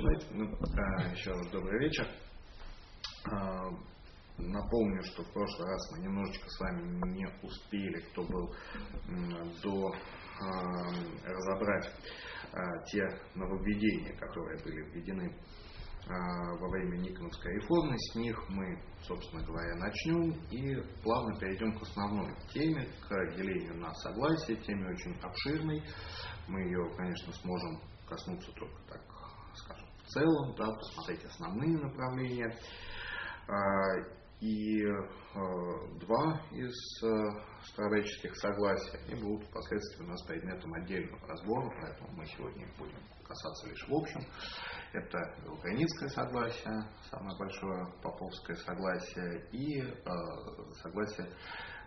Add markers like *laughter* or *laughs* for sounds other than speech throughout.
начинать. Ну, а, еще раз добрый вечер. А, напомню, что в прошлый раз мы немножечко с вами не успели, кто был до а, разобрать те нововведения, которые были введены во время Никоновской реформы. С них мы, собственно говоря, начнем и плавно перейдем к основной теме, к делению на согласие, теме очень обширной. Мы ее, конечно, сможем коснуться только так скажем, целом, да, посмотреть основные направления. А, и а, два из а, старовеческих согласий, они будут впоследствии у нас предметом отдельного разбора, поэтому мы сегодня их будем касаться лишь в общем. Это Велграницкое согласие, самое большое поповское согласие, и согласие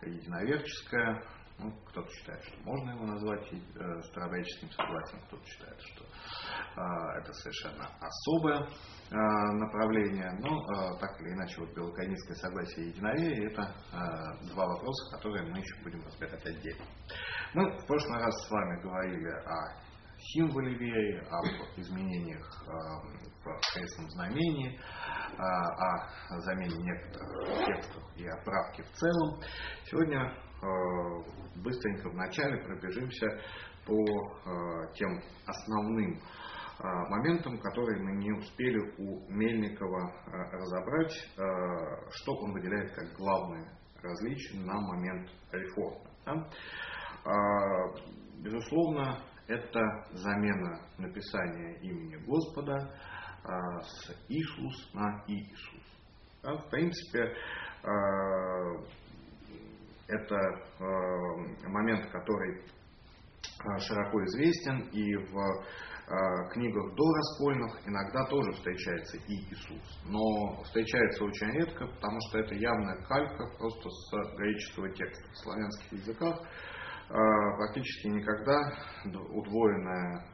единоверческое, ну, кто-то считает, что можно его назвать э, старообрядческим согласием, кто-то считает, что э, это совершенно особое э, направление. Но э, так или иначе, вот белоконистское согласие и единоверие – это два вопроса, которые мы еще будем разбирать отдельно. Мы в прошлый раз с вами говорили о символе веры, об изменениях в крестном знамении, о замене некоторых текстов и о правке в целом. Сегодня быстренько вначале пробежимся по э, тем основным э, моментам, которые мы не успели у Мельникова разобрать, что он выделяет как главное различие на момент реформы. Безусловно, это замена написания имени Господа с Иисус на Иисус. В принципе, это э, момент, который э, широко известен, и в э, книгах дораскольных иногда тоже встречается и Иисус. Но встречается очень редко, потому что это явная калька просто с греческого текста. В славянских языках практически никогда удвоенная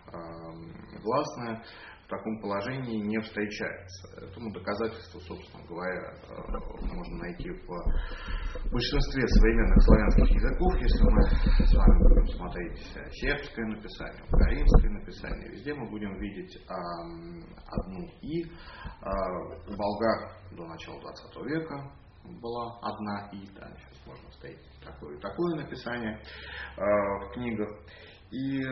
гласная в таком положении не встречается. Этому доказательство, собственно говоря, э, можно найти в большинстве современных славянских языков, если мы с вами будем смотреть сербское написание, украинское написание, везде мы будем видеть одну «и». У болгар до начала 20 века была одна «и», да, сейчас можно встретить такое, такое написание э, в книгах. И э,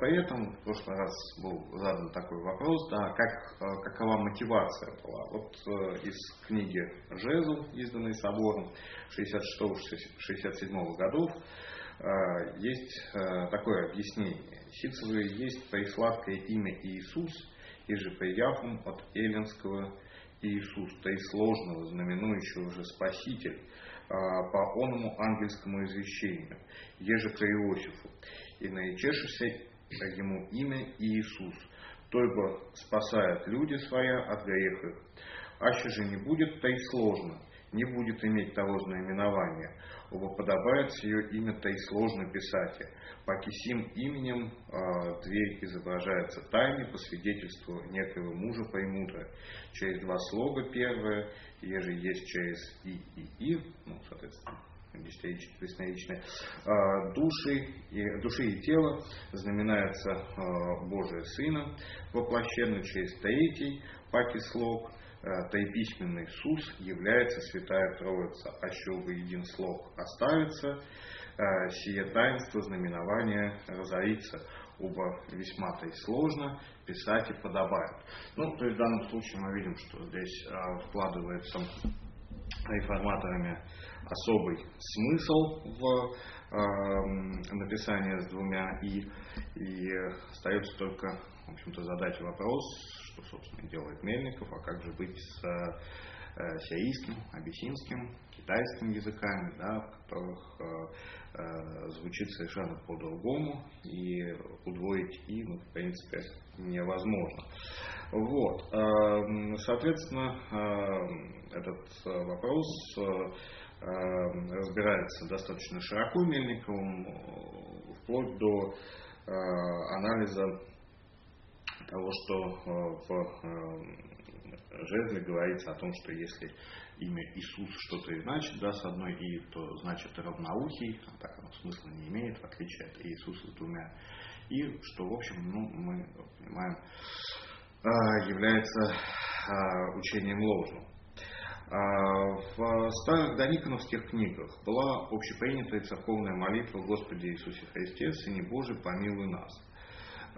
при этом в прошлый раз был задан такой вопрос, да, как, э, какова мотивация была. Вот э, из книги Жезл, изданной собором 66-67 годов, э, есть э, такое объяснение. Сицевы есть преисладкое имя Иисус, и же приявом от эллинского Иисус, то есть сложного, знаменующего уже Спаситель, по оному ангельскому извещению, еже к Иосифу и наичешися ему имя Иисус, только спасает люди своя от греха. Аще же не будет, то и сложно, не будет иметь того знаменования, оба подобает ее имя, то и сложно писать. Паки сим именем э, дверь изображается тайной по свидетельству некого мужа премудро. Через два слога первое, еже есть через и и и, ну, соответственно, бесконечные а, души и, души и тела знаменается а, Божие Сына, воплощенный через третий паки слог, а, тайписьменный Сус является Святая Троица, а еще бы един слог оставится, сие таинство знаменования разорится, оба весьма-то и сложно писать и подобает. Ну, то есть в данном случае мы видим, что здесь вкладывается реформаторами особый смысл в э, написании с двумя «и», и остается только, в общем-то, задать вопрос, что, собственно, делает Мельников, а как же быть с э, сирийским, абиссинским, китайским языками, да, в которых звучит совершенно по-другому, и удвоить и, ну, в принципе, невозможно. Вот. Соответственно, этот вопрос разбирается достаточно широко Мельниковым, вплоть до анализа того, что в жезле говорится о том, что если имя Иисус что-то и значит, да, с одной «и», то значит равноухий, а так оно смысла не имеет, в отличие от Иисуса двумя «и», что, в общем, ну, мы понимаем, а, является а, учением ложным. А, в старых дониконовских книгах была общепринятая церковная молитва Господи Иисусе Христе, Сыне Божий, помилуй нас.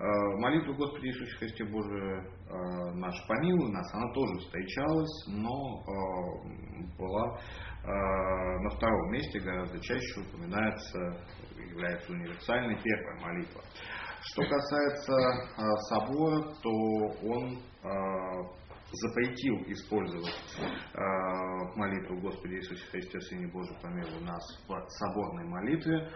Э, молитва Господи Иисусе Христе Боже э, наш помилуй нас, она тоже встречалась, но э, была на втором месте, гораздо чаще упоминается, является универсальной первая молитва. Что касается собора, то он запретил использовать молитву Господи Иисусе Христе, Сыне Божий, помилуй нас в соборной молитве,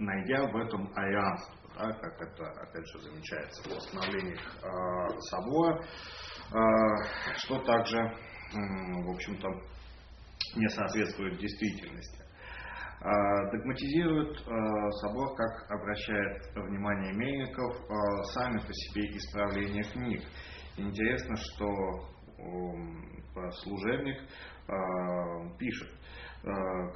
найдя в этом арианство да, как это, опять же, замечается в восстановлениях э, собора, э, что также, э, в общем-то, не соответствует действительности. Э, догматизирует э, собор, как обращает внимание Мельников, э, сами по себе исправления книг. Интересно, что служебник пишет,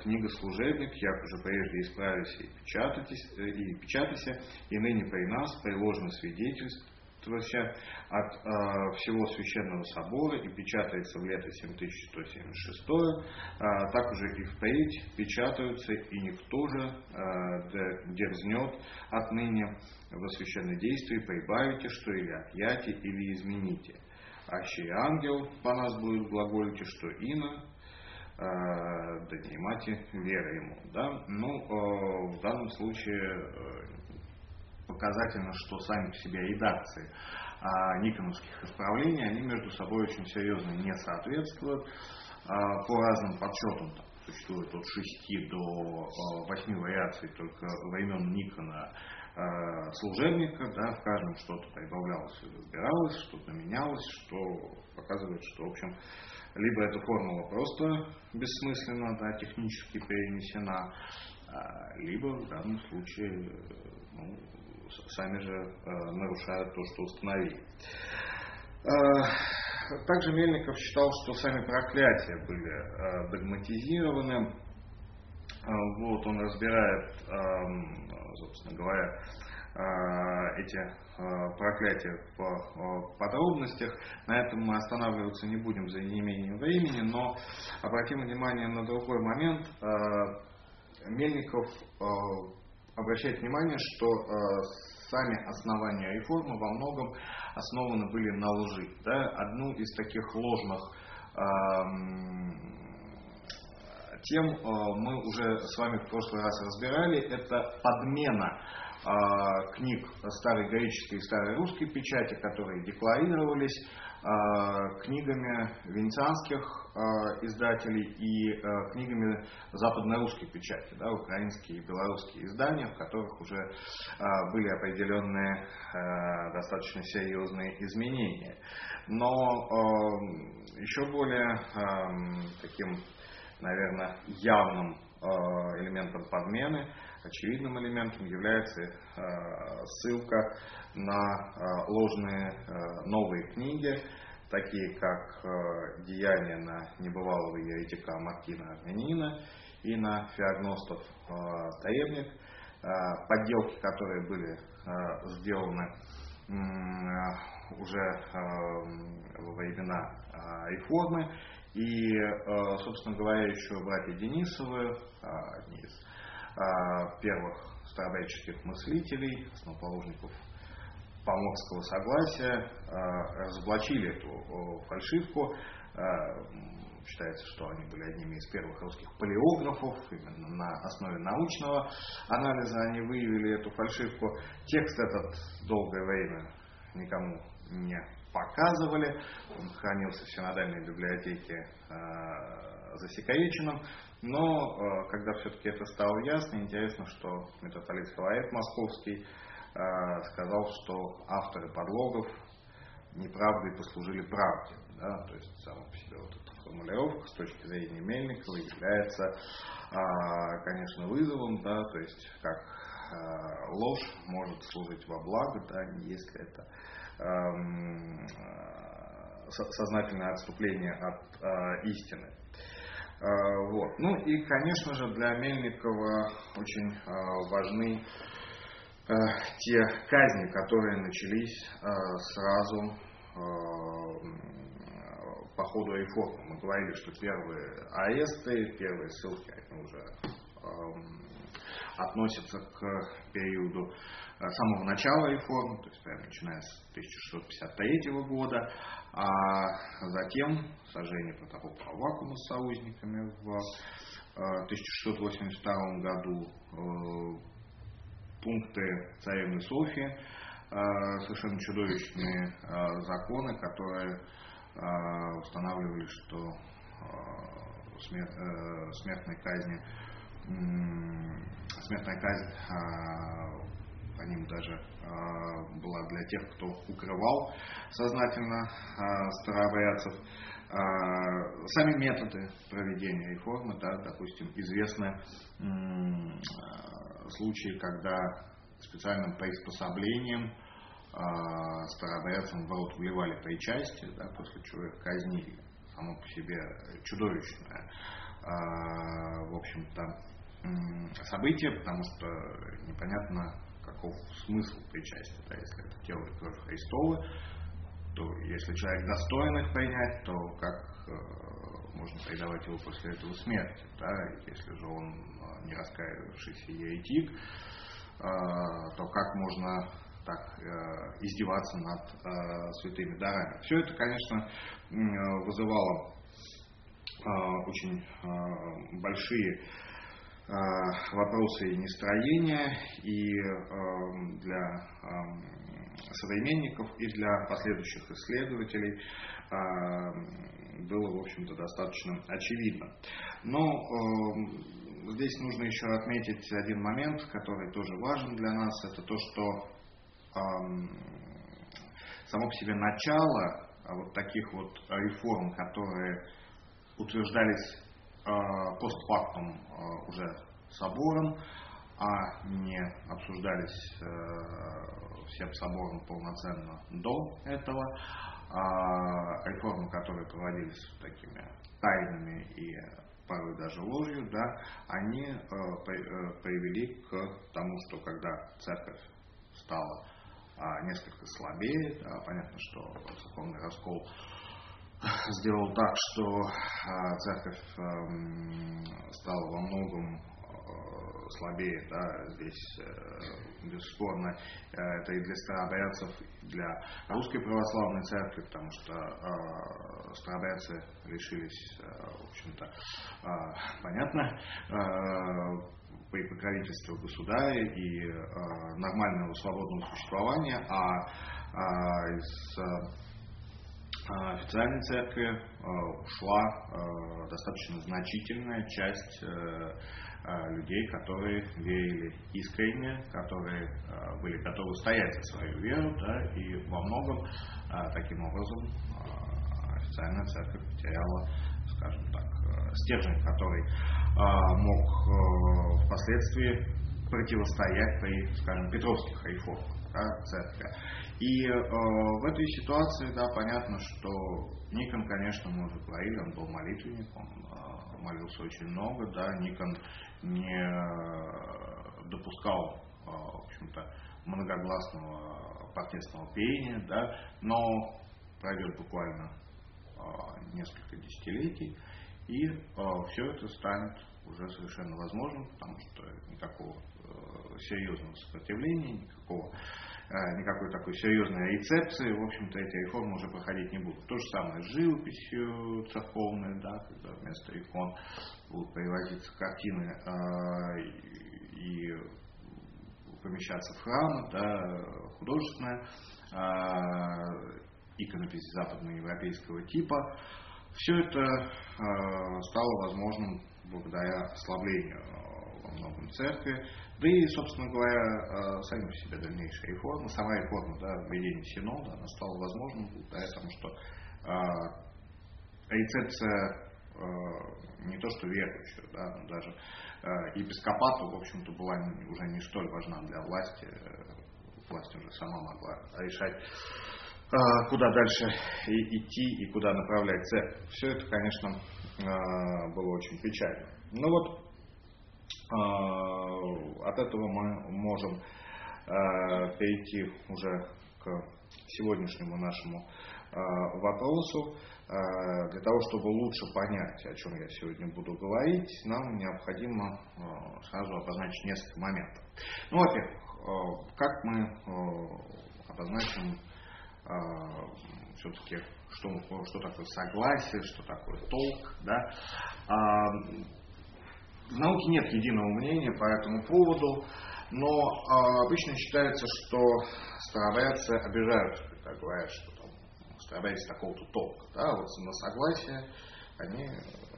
книга «Служебник», як уже прежде исправились и печатайтесь, э, и печатайся, и ныне при нас приложено свидетельство от э, всего Священного Собора и печатается в лето 7176, э, так уже и впредь печатаются, и никто же э, дерзнет отныне во священное действие прибавите, что или отъяте, или измените. Аще ангел по нас будет глаголите, что ино, Э, донимате веры ему. Да? Ну, э, в данном случае э, показательно, что сами по себе редакции а, никоновских исправлений, они между собой очень серьезно не соответствуют. А, по разным подсчетам там, существует от 6 до 8 вариаций только времен Никона служебника, да, в каждом что-то прибавлялось и разбиралось, что-то менялось, что показывает, что, в общем, либо эта формула просто бессмысленно, да, технически перенесена, а, либо в данном случае ну, сами же э, нарушают то, что установили. А, также Мельников считал, что сами проклятия были э, догматизированы. А, вот он разбирает, собственно говоря, эти проклятия в подробностях. На этом мы останавливаться не будем за неимением времени, но обратим внимание на другой момент. Мельников обращает внимание, что сами основания реформы во многом основаны были на лжи. Да? Одну из таких ложных тем мы уже с вами в прошлый раз разбирали, это подмена а, книг старой греческой и старой русской печати, которые декларировались книгами венецианских а, издателей и книгами западно-русской печати, да, украинские и белорусские издания, в которых уже были определенные достаточно серьезные изменения. Но еще более таким, наверное, явным элементом подмены очевидным элементом является э, ссылка на э, ложные э, новые книги, такие как «Деяния на небывалого еретика Мартина Армянина» и на «Феогностов Таевник», подделки, которые были сделаны уже во времена реформы. И, собственно говоря, еще братья Денисовы, одни из первых старообрядческих мыслителей, основоположников Поморского согласия, а, разоблачили эту фальшивку. А, считается, что они были одними из первых русских полиографов, именно на основе научного анализа они выявили эту фальшивку. Текст этот долгое время никому не показывали. Он хранился в синодальной библиотеке э, засекреченным. Но э, когда все-таки это стало ясно, интересно, что митрополит Филарет Московский э, сказал, что авторы подлогов неправдой послужили правде. Да? То есть сама по себе вот эта формулировка с точки зрения Мельникова является, э, конечно, вызовом, да? то есть как э, ложь может служить во благо, да, если это эм, э, сознательное отступление от э, истины. Э, вот. Ну и, конечно же, для Мельникова очень э, важны э, те казни, которые начались сразу по ходу реформы. Мы говорили, что первые аресты, первые ссылки, они уже эм, относятся к периоду самого начала реформы, то есть прямо начиная с 1653 года, а затем сожжение протокола Авакума с союзниками в 1682 э, году, э, пункты царевны Софии, э, совершенно чудовищные законы, которые устанавливали, что смертная казнь, смертная казнь по ним даже была для тех, кто укрывал сознательно старообрядцев. Сами методы проведения реформы, да, допустим, известны случаи, когда специальным приспособлением старообрядцам в рот вливали причастие, да, после чего их казнили. Само по себе чудовищное, в общем-то, событие, потому что непонятно, каков смысл причастия. Да? Если это тело и кровь то если человек достоин их принять, то как э, можно предавать его после этого смерти? Да? Если же он э, не раскаивавшийся еретик, э, то как можно так э, издеваться над э, святыми дарами? Все это, конечно, вызывало э, очень большие вопросы и нестроения и для современников, и для последующих исследователей было, в общем-то, достаточно очевидно. Но здесь нужно еще отметить один момент, который тоже важен для нас, это то, что само по себе начало вот таких вот реформ, которые утверждались Э, постфактум э, уже собором, а не обсуждались э, всем собором полноценно до этого. А реформы, которые проводились такими тайными и порой даже ложью, да, они привели к тому, что когда церковь стала а, несколько слабее, да, понятно, что церковный раскол сделал так, что а, церковь эм, стала во многом э, слабее, да, здесь э, бесспорно э, это и для старообрядцев, для русской православной церкви, потому что э, старообрядцы лишились, в общем-то, понятно, при покровительстве государя и нормального свободного существования, а из а, официальной церкви ушла достаточно значительная часть людей, которые верили искренне, которые были готовы стоять за свою веру, да, и во многом таким образом официальная церковь потеряла, скажем так, стержень, который мог впоследствии противостоять при, скажем, петровских реформах да, церкви. И э, в этой ситуации, да, понятно, что Никон, конечно, мы уже говорили, он был молитвенник, он э, молился очень много, да, Никон не э, допускал, э, в общем-то, многогласного протестного пения, да, но пройдет буквально э, несколько десятилетий, и все это станет уже совершенно возможным, потому что никакого серьезного сопротивления, никакого никакой такой серьезной рецепции, в общем-то, эти реформы уже проходить не будут. То же самое с живописью церковной, да, когда вместо икон будут привозиться картины э, и помещаться в храмы, да, художественное. Э, иконописи западноевропейского типа. Все это стало возможным благодаря ослаблению во многом церкви, да и, собственно говоря, сами по себе дальнейшие реформы, сама реформа да, введения синода, она стала возможным благодаря тому, что рецепция не то что верующих, да, но даже епископату, в общем-то, была уже не столь важна для власти, власть уже сама могла решать, куда дальше идти и куда направлять церковь. Все это, конечно, было очень печально. Но вот от этого мы можем перейти уже к сегодняшнему нашему вопросу. Для того, чтобы лучше понять, о чем я сегодня буду говорить, нам необходимо сразу обозначить несколько моментов. Ну, во-первых, Э, как мы э, обозначим э, все-таки, что, что такое согласие, что такое толк. Да? А, в науке нет единого мнения по этому поводу, но а, обычно считается, что старобрядцы обижаются, когда говорят, что старобрядец такого-то толка. Да? Вот на согласие они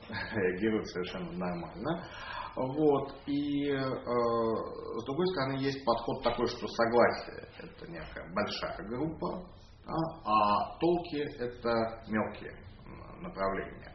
*laughs* реагируют совершенно нормально. Вот. И э, с другой стороны, есть подход такой, что согласие – это некая большая группа, да, а толки – это мелкие направления.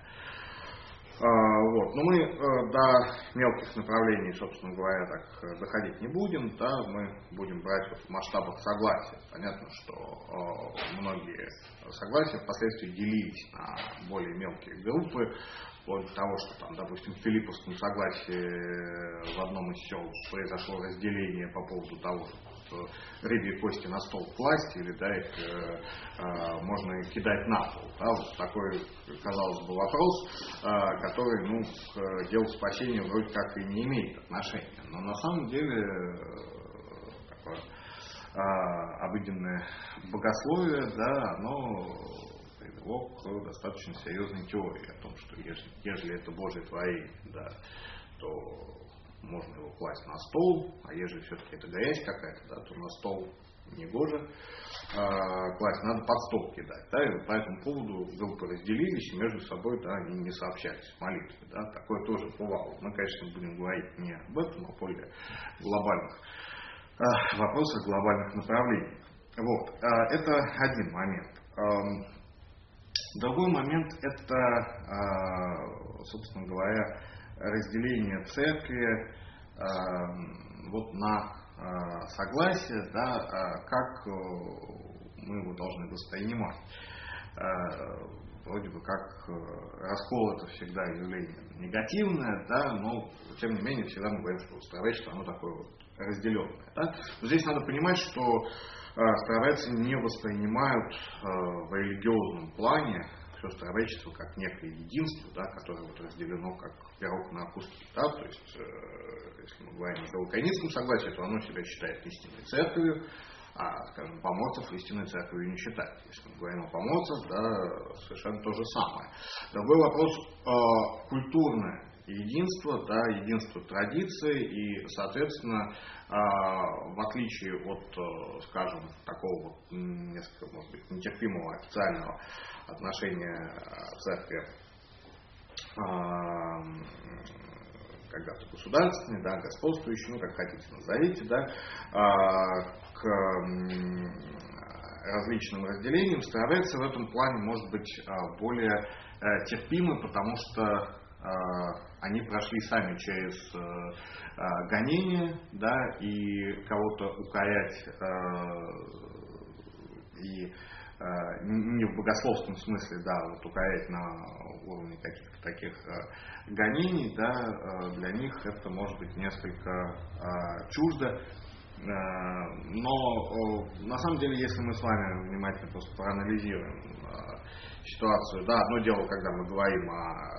А, вот. Но мы э, до мелких направлений, собственно говоря, так э, доходить не будем. Да? Мы будем брать вот в масштабах согласия. Понятно, что э, многие согласия впоследствии делились на более мелкие группы вплоть того, что там, допустим, в Филипповском согласии в одном из сел произошло разделение по поводу того, что рыбьи кости на стол класть или да, их э, э, можно кидать на пол. Да, вот такой, казалось бы, вопрос, э, который ну, к делу спасения вроде как и не имеет отношения. Но на самом деле э, такое э, обыденное богословие, да, оно привело к достаточно серьезной теории о том, что ежели, ежели это Божий творение, да, то можно его класть на стол, а ежели все-таки это грязь какая-то, да, то на стол не гоже а, класть, надо под стол кидать. Да, и по этому поводу группы разделились и между собой да, они не сообщались в молитве. Да, такое тоже бывало. Мы, конечно, будем говорить не об этом, а более глобальных а, вопросах, глобальных направлениях. Вот, а, это один момент. Другой момент – это, а, собственно говоря, разделение церкви а, вот на а, согласие, да, как мы его должны воспринимать. Вроде бы как раскол это всегда явление негативное, да, но тем не менее всегда мы говорим, что человечество оно такое вот разделенное. Да. Но здесь надо понимать, что стараются не воспринимают в религиозном плане все человечество как некое единство, да, которое вот разделено как пирог на куски. Да, то есть, э, если мы говорим о лаконическом согласии, то оно себя считает истинной церковью, а, скажем, поморцев истинной церковью не считает. Если мы говорим о поморцах, да, совершенно то же самое. Другой вопрос э, культурное единство, да, единство традиции и, соответственно, а, в отличие от, э, скажем, такого вот несколько, может быть, нетерпимого официального отношения э, церкви а, когда-то государственной, да, господствующей, ну, как хотите назовите, да, а, к различным разделениям, старается в этом плане может быть более э, терпимы, потому что они прошли сами через э, гонение, да, и кого-то укорять и не в богословском смысле, да, вот укорять на уровне каких-то таких гонений, да, для них это может быть несколько чуждо, но на самом деле, если мы с вами внимательно просто проанализируем ситуацию, да, одно дело, когда мы говорим о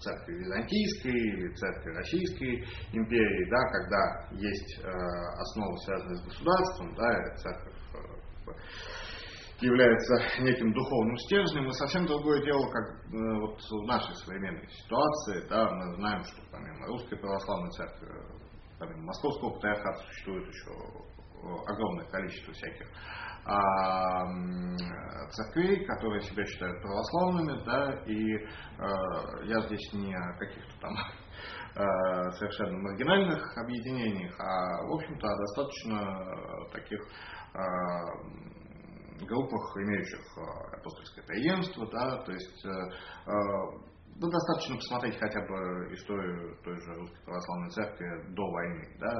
церкви Византийской или церкви Российской империи, да, когда есть э, основы, связанные с государством, да, церковь э, является неким духовным стержнем, и совсем другое дело, как э, вот в нашей современной ситуации, да, мы знаем, что помимо Русской Православной Церкви, помимо Московского Патриархата существует еще огромное количество всяких церквей, которые себя считают православными, да, и э, я здесь не о каких-то там э, совершенно маргинальных объединениях, а, в общем-то, достаточно таких э, группах, имеющих апостольское преемство, да, то есть ну, достаточно посмотреть хотя бы историю той же Русской Православной Церкви до войны, да,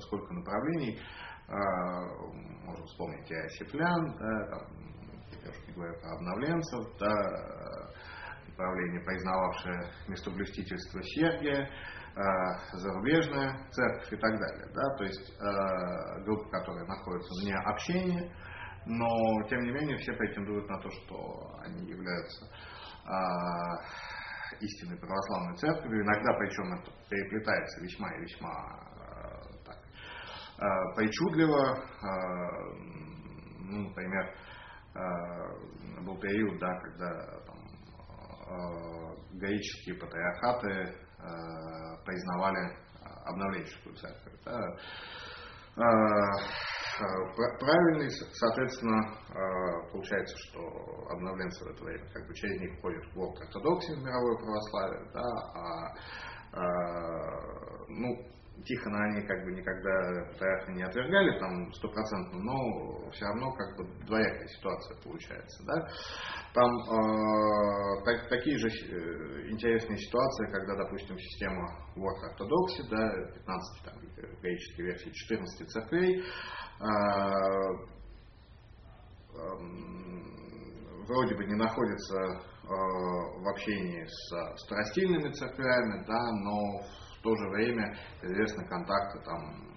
сколько направлений, можно вспомнить и Осиплян, да, там, я уж не говорю про обновленцев, да, направление, признававшее местоблюстительство Сергия, зарубежная церковь и так далее. Да, то есть группы, которые находятся вне общения, но тем не менее все претендуют на то, что они являются истинной православной церковью. Иногда причем это переплетается весьма и весьма так, причудливо. Ну, например, был период, да, когда там, греческие патриархаты признавали обновленческую церковь. Да. Правильный, соответственно, получается, что обновленцы в это время как бы через них входят в ортодоксию, в мировое православие, да, а, ну, Тихона они как бы никогда патриарха не отвергали там стопроцентно, но все равно как бы двоякая ситуация получается. Да? Там э, так, такие же э, интересные ситуации, когда, допустим, система Work Orthodoxy, да, 15 там, греческой версии 14 церквей, э, э, вроде бы не находится э, в общении с старостильными церквями, да, но то же время известны контакты там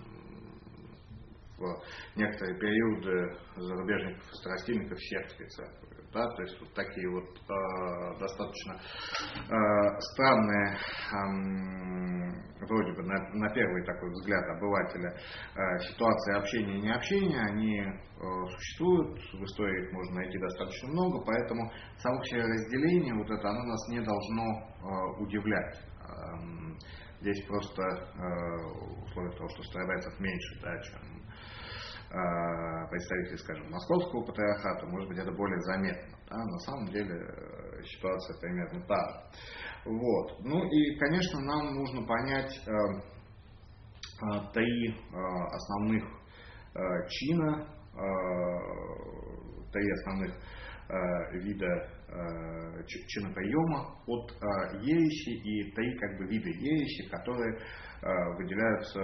в некоторые периоды зарубежников и старостильников сербской церкви. Да, то есть вот такие вот э, достаточно э, странные, э, вроде бы на, на первый такой взгляд обывателя, э, ситуации общения и необщения, они э, существуют, в истории их можно найти достаточно много, поэтому само все разделение, вот это, оно нас не должно э, удивлять. Эм, Здесь просто э, условия того, что старобайцев меньше, да, чем э, представители, скажем, московского патриархата, может быть, это более заметно. Да? На самом деле э, ситуация примерно та. Вот. Ну и, конечно, нам нужно понять э, э, три э, основных э, чина, э, три основных э, вида Э, чиноприема от э, ереси и три как бы вида ереси, которые э, выделяются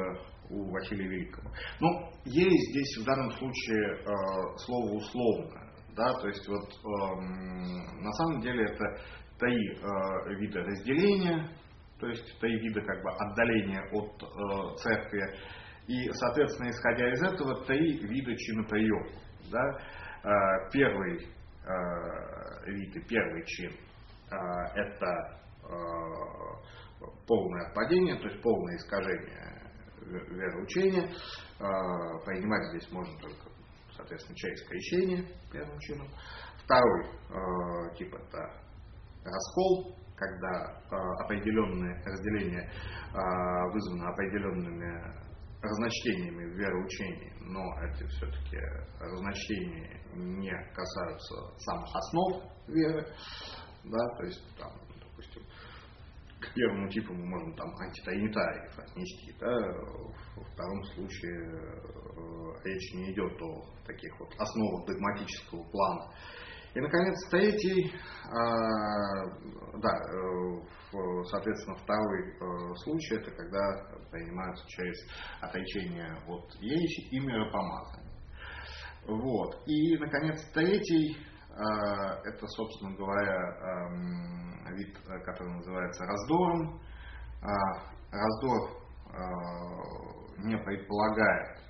у Василия Великого. Ну, ересь здесь в данном случае слово условно. Да, то есть вот эм, на самом деле это три вида разделения, то есть три вида как бы отдаления от церкви. И, соответственно, исходя из этого, три вида чиноприема. Да? Первый вид и первый чин а, это а, полное отпадение, то есть полное искажение вероучения. А, принимать здесь можно только, соответственно, через крещение первым чином. Второй тип это раскол, когда определенное разделение вызвано определенными разночтениями в вероучении, но эти все-таки разночтения не касаются самых основ веры, да, то есть там, к первому типу мы можем там антитаинитариев отнести, да, во втором случае э, речь не идет о таких вот основах догматического плана. И, наконец, третий, э, да, э, соответственно, второй э, случай, это когда принимаются через отречение от ереси и миропомазания. Вот. И, наконец, третий, это, собственно говоря, эм, вид, который называется раздором. Раздор не предполагает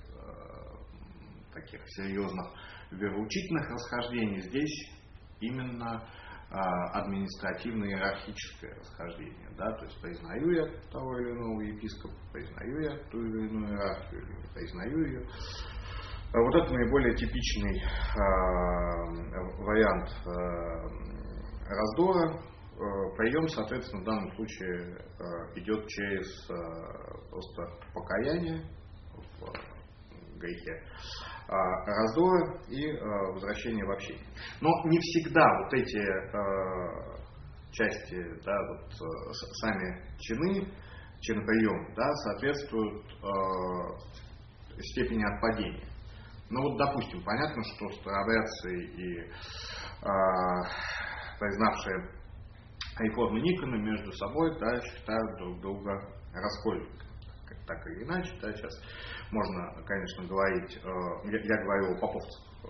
таких серьезных вероучительных расхождений. Здесь именно а, административно-иерархическое расхождение. Да? То есть признаю я того или иного епископа, признаю я ту или иную иерархию, признаю ее. А вот это наиболее типичный э, вариант э, раздора. Прием, соответственно, в данном случае идет через просто покаяние в грехе раздора и возвращения в общение. Но не всегда вот эти части, да, вот, сами чины, чиноприем, да, соответствуют степени отпадения. Ну вот, допустим, понятно, что старообрядцы и э, признавшие реформы Никона между собой да, считают друг друга раскольниками. Так или иначе, да, сейчас можно, конечно, говорить, э, я, я говорю о поповцах э,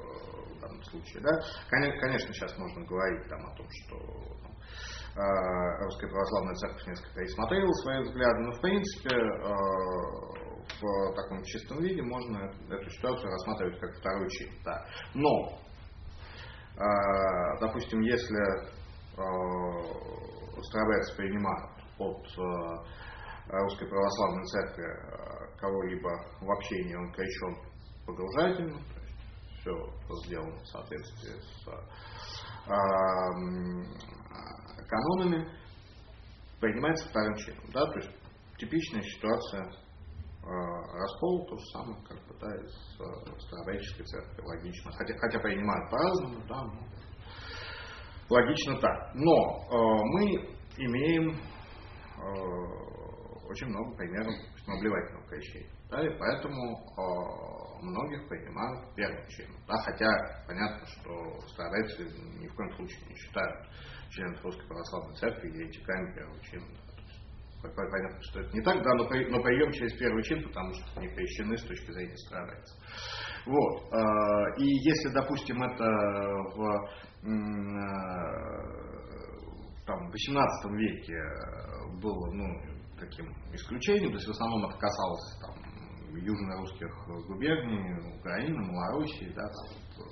в данном случае, да, конечно, сейчас можно говорить там, о том, что э, Русская Православная Церковь несколько пересмотрела свои взгляды, но в принципе э, в таком чистом виде можно эту ситуацию рассматривать как второй чин. Да. Но, э, допустим, если э, старобрядцы принимают от э, Русской Православной Церкви э, кого-либо в общении, он крещен погружательно, то есть все сделано в соответствии с э, канонами, принимается вторым чином. Да? То есть типичная ситуация Э, раскол то же самое, как бы, да, из э, старообрядческой церкви, логично. Хотя, хотя принимают по-разному, да, но логично так. Но э, мы имеем э, очень много примеров наблевательного крещения. Да, и поэтому э, многих принимают первым чином. Да, хотя понятно, что старообрядцы ни в коем случае не считают членов Русской Православной Церкви еретиками первого чина понятно, что это не так, да, но, но прием через первый чин, потому что они крещены с точки зрения страдается. Вот. А, и если, допустим, это в там, в 18 веке было ну, таким исключением, то есть в основном это касалось там, южно-русских губерний, Украины, Малоруссии, да, там,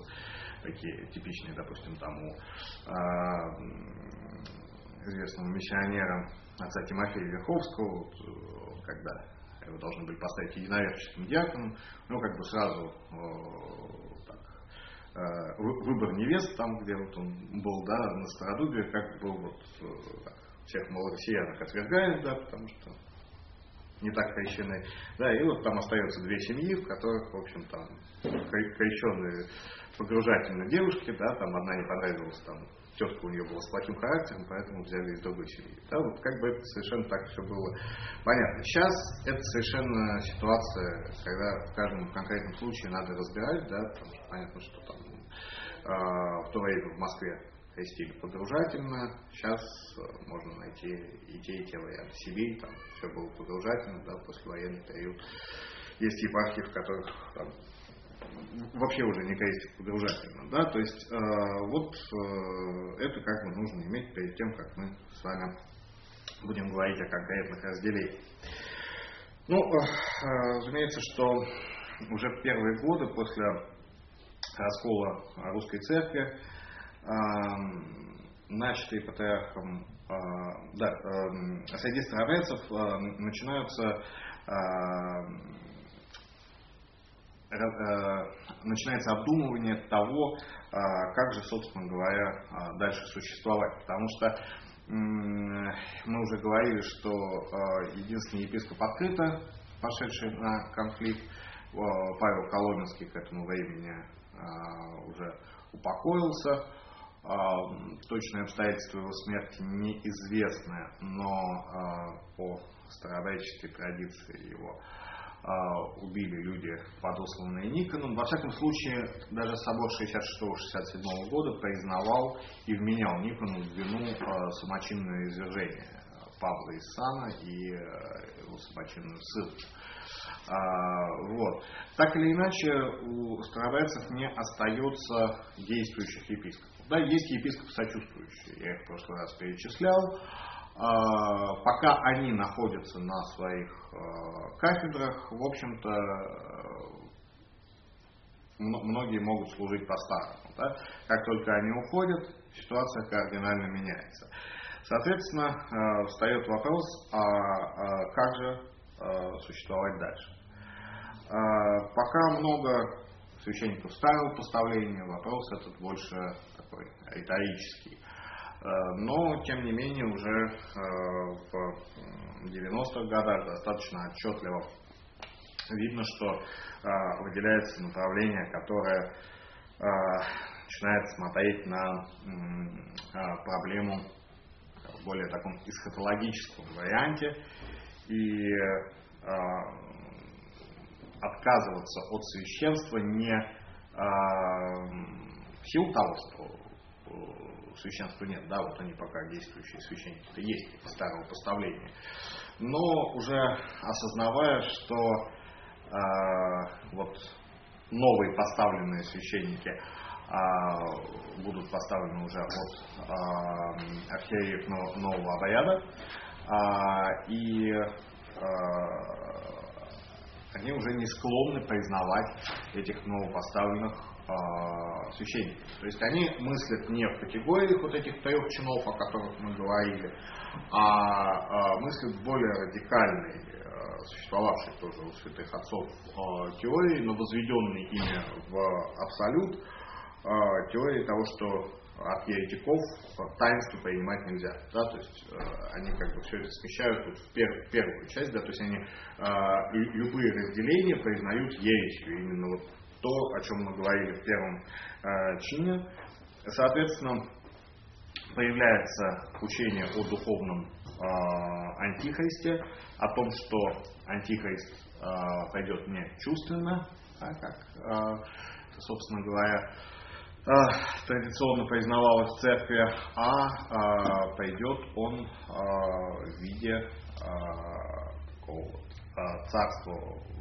такие типичные, допустим, там у а, известного миссионера отца Тимофея Верховского, вот, э, когда его должны были поставить единоверческим диаконом, ну, как бы сразу э, так, э, выбор невест там, где вот он был, да, на Стародубе, как был вот так, всех малороссиянок отвергает, да, потому что не так крещены. Да, и вот там остается две семьи, в которых, в общем, там крещенные погружательные девушки, да, там одна не понравилась там тетка у нее была с плохим характером, поэтому взяли из другой семьи. Да, вот как бы это совершенно так все было понятно. Сейчас это совершенно ситуация, когда в каждом конкретном случае надо разбирать, да, потому понятно, что там э, в то время в Москве крестили погружательно, сейчас э, можно найти и те, и те варианты. Сибирь, там все было погружательно, да, послевоенный период. Есть епархии, в которых там, вообще уже не крестик погружательно. Да? То есть э, вот э, это как бы нужно иметь перед тем, как мы с вами будем говорить о конкретных разделениях. Ну, э, разумеется, что уже в первые годы после раскола русской церкви, э, начатый патриархом, э, да, э, среди старообрядцев э, начинаются э, Э, начинается обдумывание того, э, как же, собственно говоря, э, дальше существовать. Потому что мы уже говорили, что единственный епископ открыто пошедший на конфликт, Павел Коломенский к этому времени уже упокоился. Точные обстоятельства его смерти неизвестны, но по старообрядческой традиции его убили люди, подосланные Никоном. Во всяком случае, даже собор 66-67 года признавал и вменял Никону в вину а, самочинное извержение Павла из Сана и а, его самочинную ссылку. Вот. Так или иначе, у старобрядцев не остается действующих епископов. Да, есть епископы сочувствующие, я их в прошлый раз перечислял. А, пока они находятся на своих а, кафедрах, в общем-то, многие могут служить по-старому. Да? Как только они уходят, ситуация кардинально меняется. Соответственно, а, встает вопрос, а как же существовать дальше. Пока много священников ставил поставление, вопрос этот больше такой риторический. Э, но, тем не менее, уже э, в 90-х годах достаточно отчетливо видно, что выделяется направление, которое начинает смотреть на проблему в более таком эсхатологическом варианте и отказываться от священства не в силу того, что священства нет, да, вот они пока действующие священники, это есть эти старого поставления, но уже осознавая, что э, вот новые поставленные священники э, будут поставлены уже от э, архиереев нового обряда, э, и э, они уже не склонны признавать этих новопоставленных э, священников. То есть они мыслят не в категориях вот этих трех чинов, о которых мы говорили, а э, мыслят более радикальной, э, существовавшей тоже у святых отцов э, теории, но возведенной ими в абсолют, э, теории того, что от еретиков таинство принимать нельзя. Да, то есть э, они как бы все это смещают вот в, пер, первую часть, да, то есть они э, любые разделения признают ересью. Именно вот то, о чем мы говорили в первом э, чине. Соответственно, появляется учение о духовном э, антихристе, о том, что антихрист э, пойдет не чувственно, да, как, собственно говоря, а, традиционно признавалось в церкви, а, а пойдет он а, в виде такого царства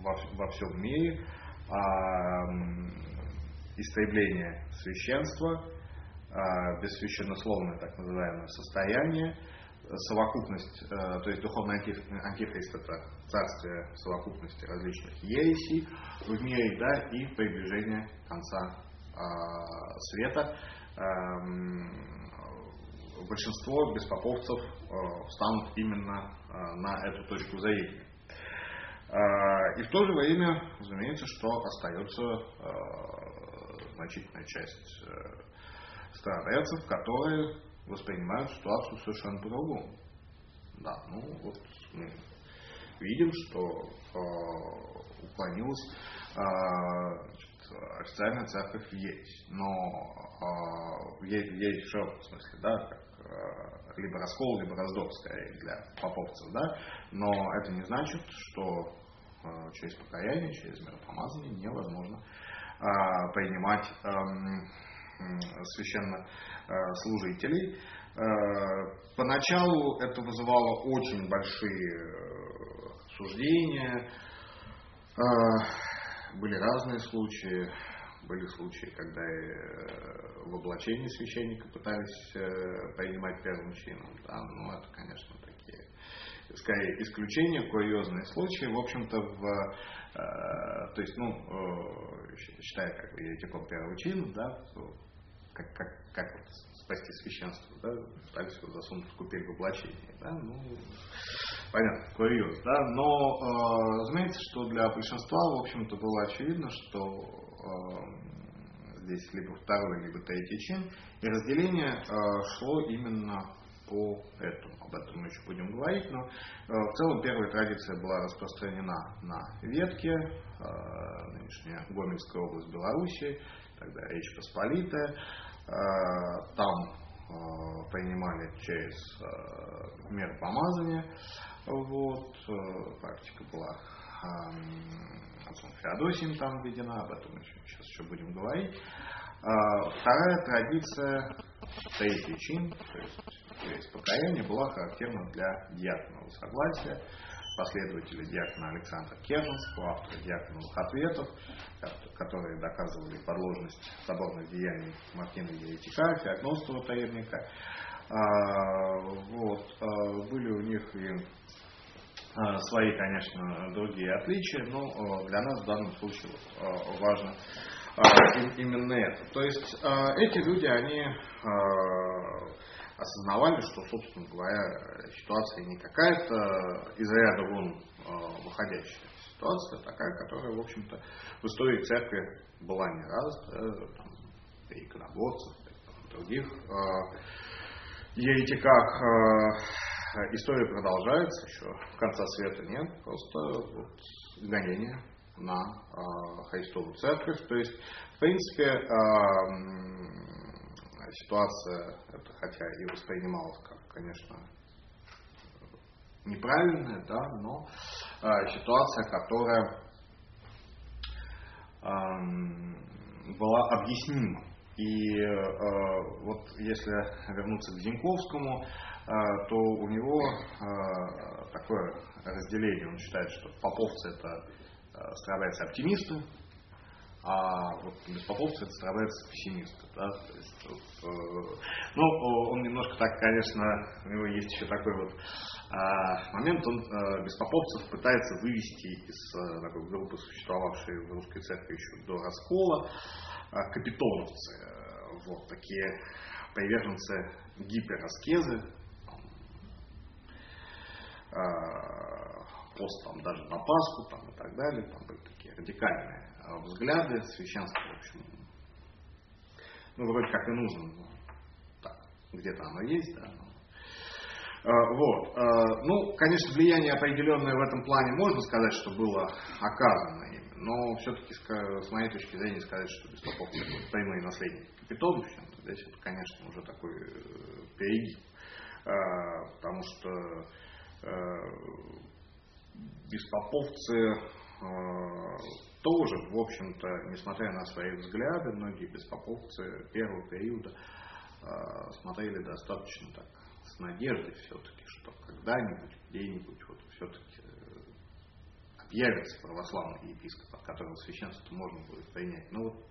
во, во всем мире, истребление священства, бессвященнословное так называемое состояние, совокупность, то есть духовный антихрист это царствие совокупности различных ересей в мире, да, и приближение конца а, света, эм, большинство беспоповцев э, встанут именно э, на эту точку зрения. Э, и в то же время, разумеется, что остается значительная часть старообрядцев, которые воспринимают ситуацию совершенно по-другому. Да, ну вот мы видим, что уклонилась официальная церковь есть, но э, есть, есть в широком смысле, да, как э, либо раскол, либо раздор, скорее, для поповцев, да, но это не значит, что э, через покаяние, через миропомазание невозможно э, принимать э, э, священно э. Э, поначалу это вызывало очень большие э, суждения, были разные случаи. Были случаи, когда э, в облачении священника пытались э, принимать первым чином. Да, ну, это, конечно, скорее исключения, курьезные случаи. В общем-то, в, э, то есть, ну, э, считая как бы еретиком первого чина, да, как, как, как спасти священство, да, пытались его засунуть в купель в облачении, да, ну, понятно, курьез, да, но, э, разумеется, что для большинства, в общем-то, было очевидно, что э, здесь либо второй, либо третий чин, и разделение э, шло именно по этому. Об этом мы еще будем говорить, но э, в целом первая традиция была распространена на ветке, э, нынешняя Гомельская область Беларуси, тогда Речь Посполитая, Э, там принимали через меры помазания. Вот, практика была отцом Феодосием там введена, об этом еще, сейчас еще будем говорить. Вторая традиция, третий чин, то есть, то есть покаяние, была характерна для диаконного согласия последователи диакона Александра Кернского, автора диаконовых ответов, которые доказывали подложность соборных деяний Мартина Еретика, Феогностова таевника. А, вот. А, были у них и а, свои, конечно, другие отличия, но для нас в данном случае важно именно это. То есть эти люди, они осознавали, что, собственно говоря, ситуация не какая-то из ряда вон выходящая ситуация, такая, которая, в общем-то, в истории церкви была не раз, да, там, при иконоборцах, при других еретиках. История продолжается, еще конца света нет, просто вот, гонение на э, Христову церковь. То есть, в принципе, э, ситуация, это хотя и воспринималась как, конечно, неправильная, да, но э, ситуация, которая была объяснима. И вот если вернуться к Зинковскому, то у него такое разделение. Он считает, что поповцы это э, страдаются оптимисты, а вот беспоповцы это страдаются пессимисты. Да? Вот, э, ну, он немножко так, конечно, у него есть еще такой вот э, момент, он э, беспоповцев пытается вывести из э, такой группы, существовавшей в русской церкви еще до раскола, э, капитоновцы. Вот такие приверженцы гипераскезы, э, пост там даже на Пасху там, и так далее, там были такие радикальные Э, взгляды, священство, в общем, ну, вроде как и нужно, но так, где-то оно есть, да, но э, вот. Э, ну, конечно, влияние определенное в этом плане можно сказать, что было оказано ими, но все-таки, с моей точки зрения, сказать, что Бестолков прямые наследники Капитонов, здесь это, конечно, уже такой перегиб. Потому что беспоповцы тоже, в общем-то, несмотря на свои взгляды, многие беспоповцы первого периода э, смотрели достаточно так с надеждой все-таки, что когда-нибудь, где-нибудь вот все-таки э, объявится православный епископ, от которого священство можно будет принять. Но вот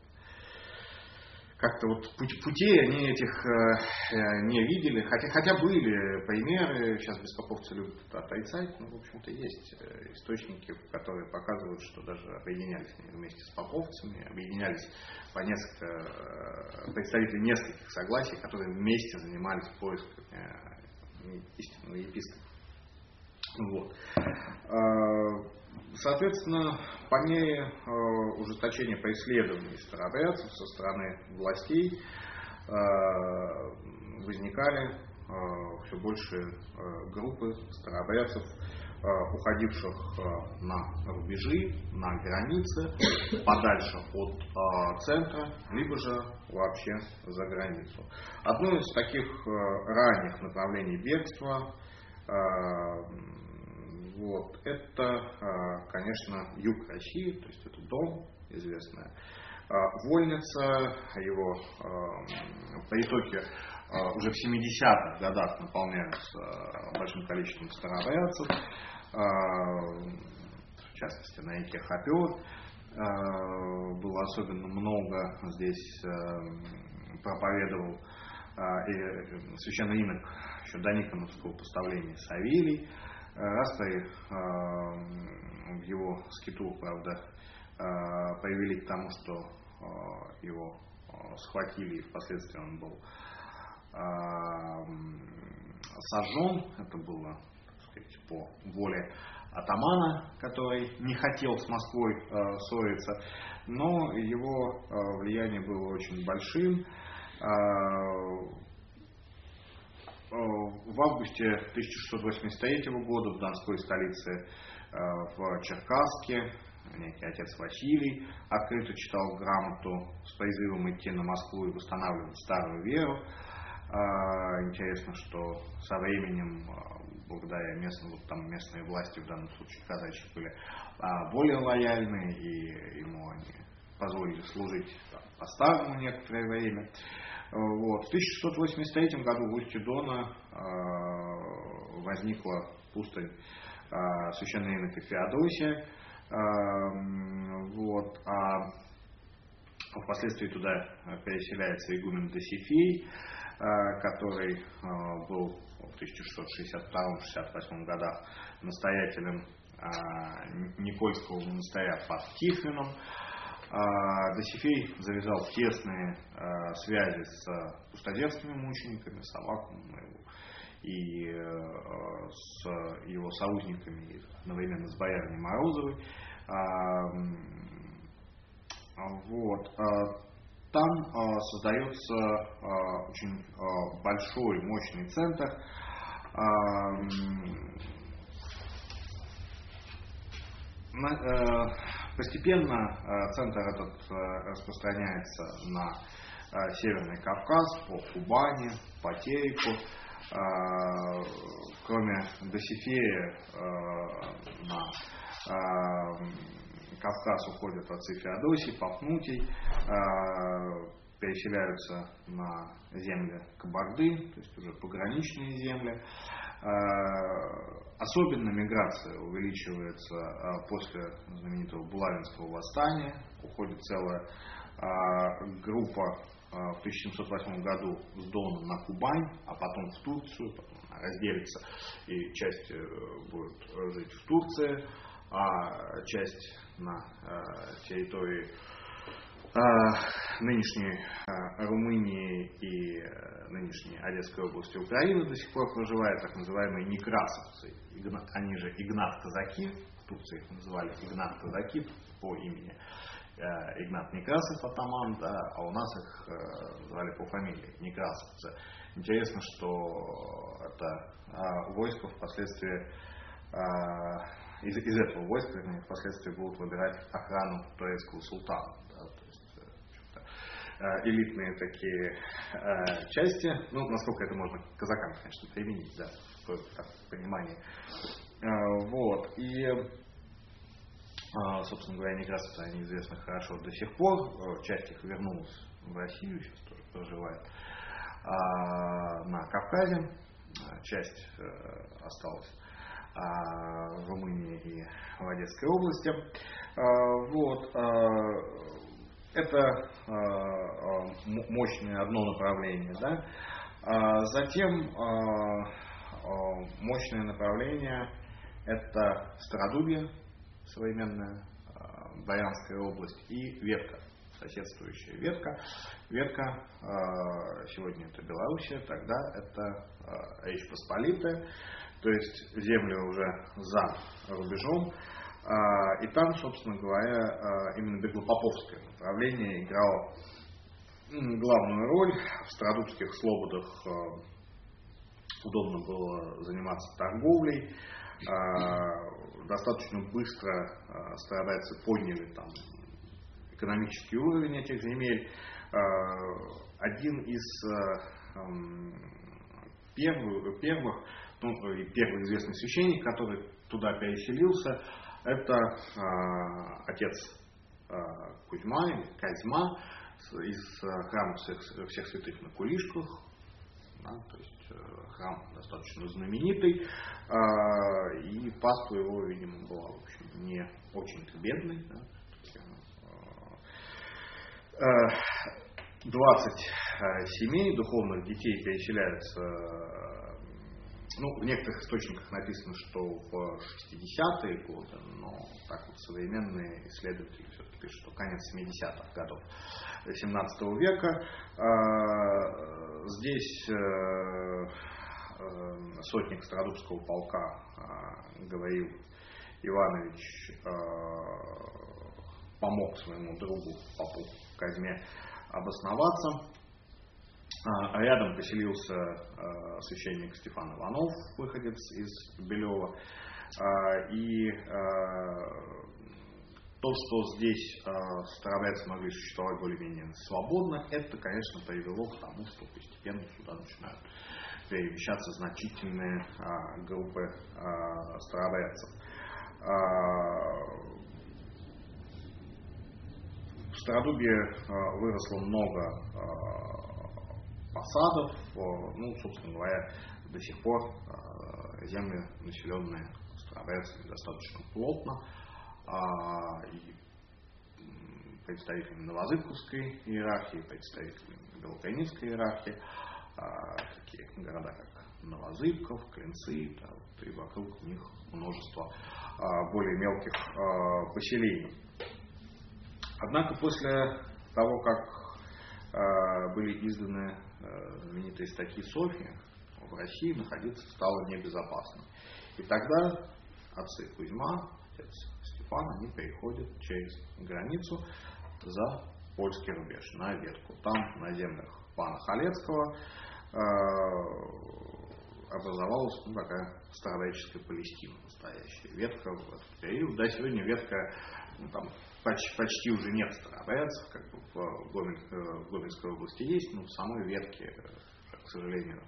как-то вот путей они этих э, э, не видели, хотя, хотя были примеры, сейчас беспоповцы любят это отрицать, но в общем-то есть э, источники, которые показывают, что даже объединялись вместе с поповцами, объединялись по несколько представителей нескольких согласий, которые вместе занимались поиском э, истинного епископа. Вот. Соответственно, по мере э, ужесточения преследований старообрядцев со стороны властей э, возникали э, все больше группы старообрядцев, уходивших на рубежи, на границы, *coughs* подальше от центра, либо же вообще за границу. Одно из таких ранних направлений бегства вот. Это, а, конечно, юг России, то есть это дом известная. А, вольница, его а, по итоге уже в 70-х годах наполняются большим количеством старообрядцев, в частности на реке Хопер. Было особенно много здесь проповедовал и священный инок еще до Никоновского поставления Савелий, Расты в его скиту, правда, а, привели к тому, что его схватили и впоследствии он был сожжен. Это было, так сказать, по воле атамана, который не хотел с Москвой ссориться, но его влияние было очень большим. Э, в августе 1683 года в Донской столице э, в Черкасске некий отец Василий открыто читал грамоту с призывом идти на Москву и восстанавливать старую веру. Э, интересно, что со временем, благодаря местным, вот там местные власти, в данном случае казачьи, были более лояльны, и ему они позволили служить по-старому некоторое время. Вот. В 1683 году в устье Дона э, возникла пустынь э, священной инока Феодосия. Э, вот. А впоследствии туда переселяется игумен Досифей, который был в 1662-68 годах настоятелем Никольского монастыря под Тихвином. А, Досифей завязал тесные а, связи с пустодерскими мучениками, с Авакумом и э, с его союзниками, одновременно с боярней Морозовой. А, вот. Там создается очень большой, мощный центр, Постепенно центр этот распространяется на Северный Кавказ, по Кубани, по Тереку. Кроме Досифея на Кавказ уходят отцы Феодосий, Пафнутий, переселяются на земли Кабарды, то есть уже пограничные земли. Особенно миграция увеличивается после знаменитого Булавинского восстания. Уходит целая группа в 1708 году с Дона на Кубань, а потом в Турцию, потом разделится, и часть э, будет жить в Турции, а часть на э, территории э, нынешней Румынии и нынешней Одесской области Украины до сих пор проживают так называемые некрасовцы. Они же Игнат-казаки, в Турции их называли Игнат-казаки по имени Э, Игнат Некрасов атаман, да, а у нас их э, звали по фамилии Некрасовцы. Интересно, что это э, войско впоследствии из, из этого войска впоследствии будут выбирать охрану турецкого султана. Есть, элитные такие э, части, ну, насколько это можно казакам, конечно, применить, да, в понимании. Э, вот, и собственно говоря, миграция они известны хорошо до сих пор. Э, часть их вернулась в Россию, сейчас тоже проживает на Кавказе. Часть э, осталась в Румынии и в Одесской области. Вот. Это мощное одно направление. Да? Затем мощное направление это Стародубье, современная а, Баянская область, и ветка, соседствующая ветка. Ветка а, сегодня это Белоруссия, тогда это а, Речь Посполитая, то есть земли уже за рубежом. И там, собственно говоря, именно Беглопоповское направление играло главную роль. В Стародубских слободах удобно было заниматься торговлей достаточно быстро а, стараются подняли там экономический уровень этих земель. А, один из а, первых, первых ну, первый известный священник, который туда переселился, это отец Кузьма или Козьма из храма всех, всех святых на Кулишках, да, то есть э, храм достаточно знаменитый, а, и паства его, видимо, была, в общем, не очень-то бедной. Да, 20 э, э, семей духовных детей переселяются ну, в некоторых источниках написано, что в 60-е годы, но так вот современные исследователи все-таки пишут, что конец 70-х годов 17 века. А, здесь э, э, сотник Стародубского полка говорил Иванович а, помог своему другу попу Казьме обосноваться а, рядом поселился а, священник Стефан Иванов, выходец из Белева. А, и то, что здесь старобрядцы могли существовать более-менее свободно, это, конечно, привело к тому, что постепенно сюда начинают перемещаться значительные группы старобрядцев. В Стародубе выросло много посадов, ну, собственно говоря, до сих пор э, земли, населенные старобрядцами, достаточно плотно, а, и представителями Новозыбковской иерархии, представителями Белоконецкой иерархии, а, такие города, как Новозыбков, Клинцы, да, и вокруг них множество а, более мелких поселений. Однако после того, как были изданы Э, знаменитые статьи Софьи в России находиться стало небезопасно. И тогда отцы Кузьма, отец Степан, они переходят через границу за польский рубеж, на ветку. Там, на землях пана Халецкого, э, образовалась ну, такая старообрядческая Палестина настоящая. Ветка в этот период. Да, сегодня ветка ну, там, почти, почти уже нет старообрядцев, как бы в, Гомель, в Гомельской области есть, но в самой ветке, к сожалению,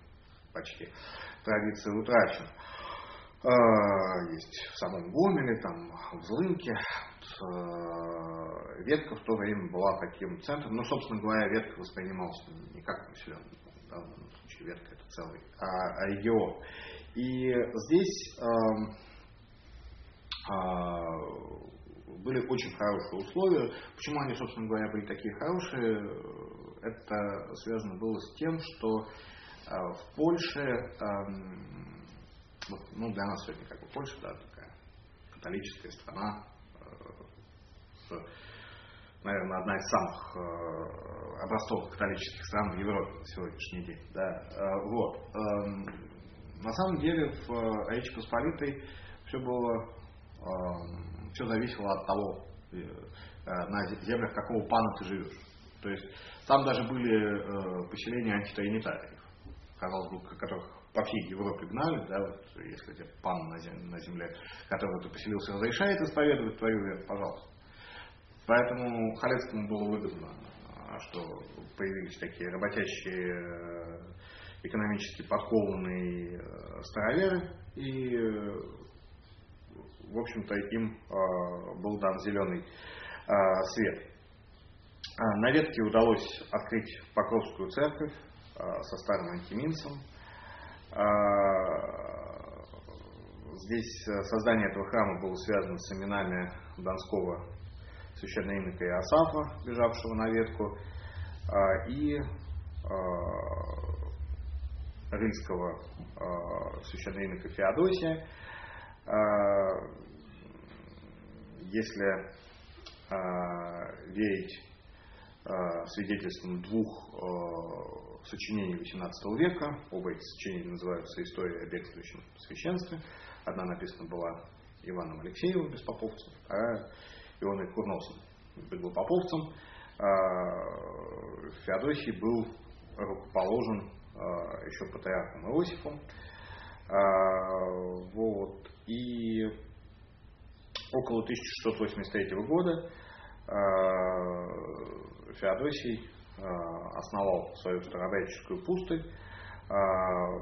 почти традиция утрачена. Есть в самом Гомеле, там, в Злынке. Ветка в то время была таким центром. Ну, собственно говоря, ветка воспринималась не как населенный в данном случае ветка это целый, а, а регион. И здесь э, э, были очень хорошие условия. Почему они, собственно говоря, были такие хорошие? Это связано было с тем, что э, в Польше, э, вот, ну для нас сегодня как бы Польша, да, такая католическая страна, э, с наверное, одна из самых э, образцовых католических стран в Европе на сегодняшний день. Да. Вот. Эм, на самом деле в Речи Посполитой все было, эм, все зависело от того, на землях какого пана ты живешь. То есть там даже были поселения антитринитариев, казалось бы, которых по всей Европе гнали, да, вот, если тебе пан на земле, на который ты поселился, разрешает исповедовать твою веру, пожалуйста. Поэтому Халецкому было выгодно, а, что появились такие работящие, э, экономически подкованные э, староверы, и, в общем-то, им а, был дан зеленый а, свет. На ветке удалось открыть Покровскую церковь со старым антиминцем. Здесь э, создание этого храма было связано с именами Донского священноимника Иосафа, бежавшего на ветку, а, и а, рыльского а, священноимника Феодосия. Если верить свидетельствам двух сочинений XVIII века, оба эти сочинения называются «История о бегствующем священстве». Одна написана была Иваном Алексеевым без поповцев, а Ионой Курносом был поповцем. А, Феодосий был рукоположен а, еще патриархом Иосифом. А, вот. И около 1683 года Феодосий основал свою старообрядческую пустынь а,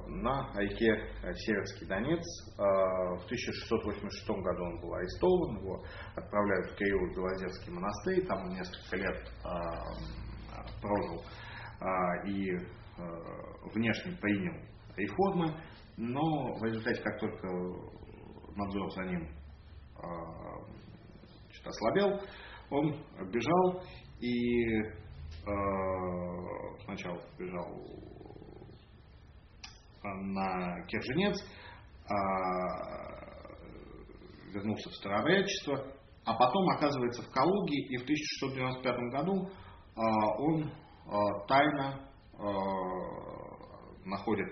на реке Северский Донец. В 1686 году он был арестован, его отправляют в Киеву Белозерский монастырь, там он несколько лет прожил и внешне принял реформы, но в результате, как только надзор за ним что ослабел, он бежал и сначала бежал на Керженец, а, вернулся в старообрядчество, а потом оказывается в Калуге, и в 1695 году а, он а, тайно находит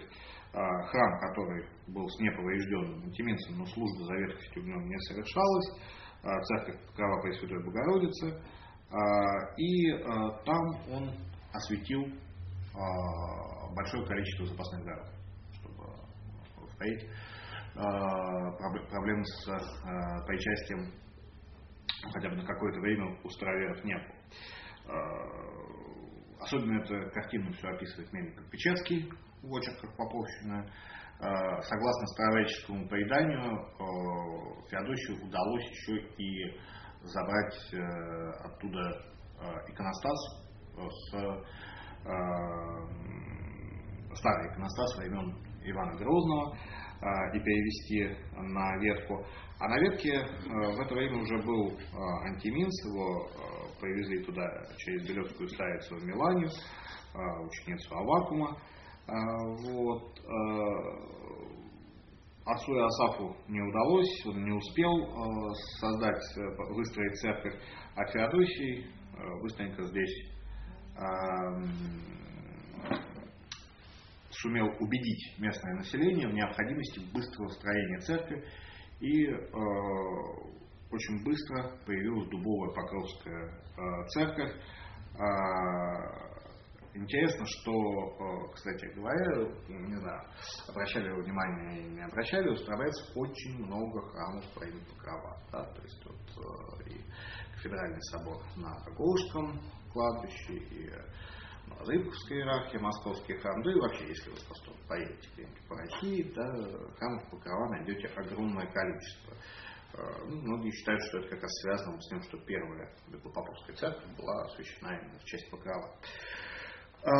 храм, который был с неповрежденным антименцем, но служба за ветхостью в нем не совершалась, церковь Крова Пресвятой Богородицы, и там он осветил большое количество запасных городов стоит а, проблем с а, причастием хотя бы на какое-то время у староверов не было. А, особенно эта картина все описывает Мельников Печерский в очерках Поповщина. Согласно староверческому преданию, Феодосию удалось еще и забрать э, оттуда иконостас с старый иконостас времен Ивана Грозного и перевести на ветку. А на ветке э, в это время уже был антиминс, его э, привезли туда через Белецкую старицу в Милане, а, ученицу Авакума. Вот. Э, отцу Иосафу не удалось, он не успел создать, выстроить церковь, а Феодосий быстренько здесь сумел убедить местное население в необходимости быстрого строения церкви и э, очень быстро появилась дубовая Покровская э, церковь. Э, интересно, что, кстати говоря, не знаю, обращали внимание или не обращали, устраивается очень много храмов Украины Покрова. Да? То есть вот и Федеральный собор на Кокушском кладбище, и Зыбковская иерархия, Московский храм, да и вообще, если вы просто поедете где-нибудь по России, да, храмов Покрова найдете огромное количество. Э, ну, многие считают, что это как раз связано с тем, что первая Беклопоповская церковь была освящена именно в честь Покрова. Э,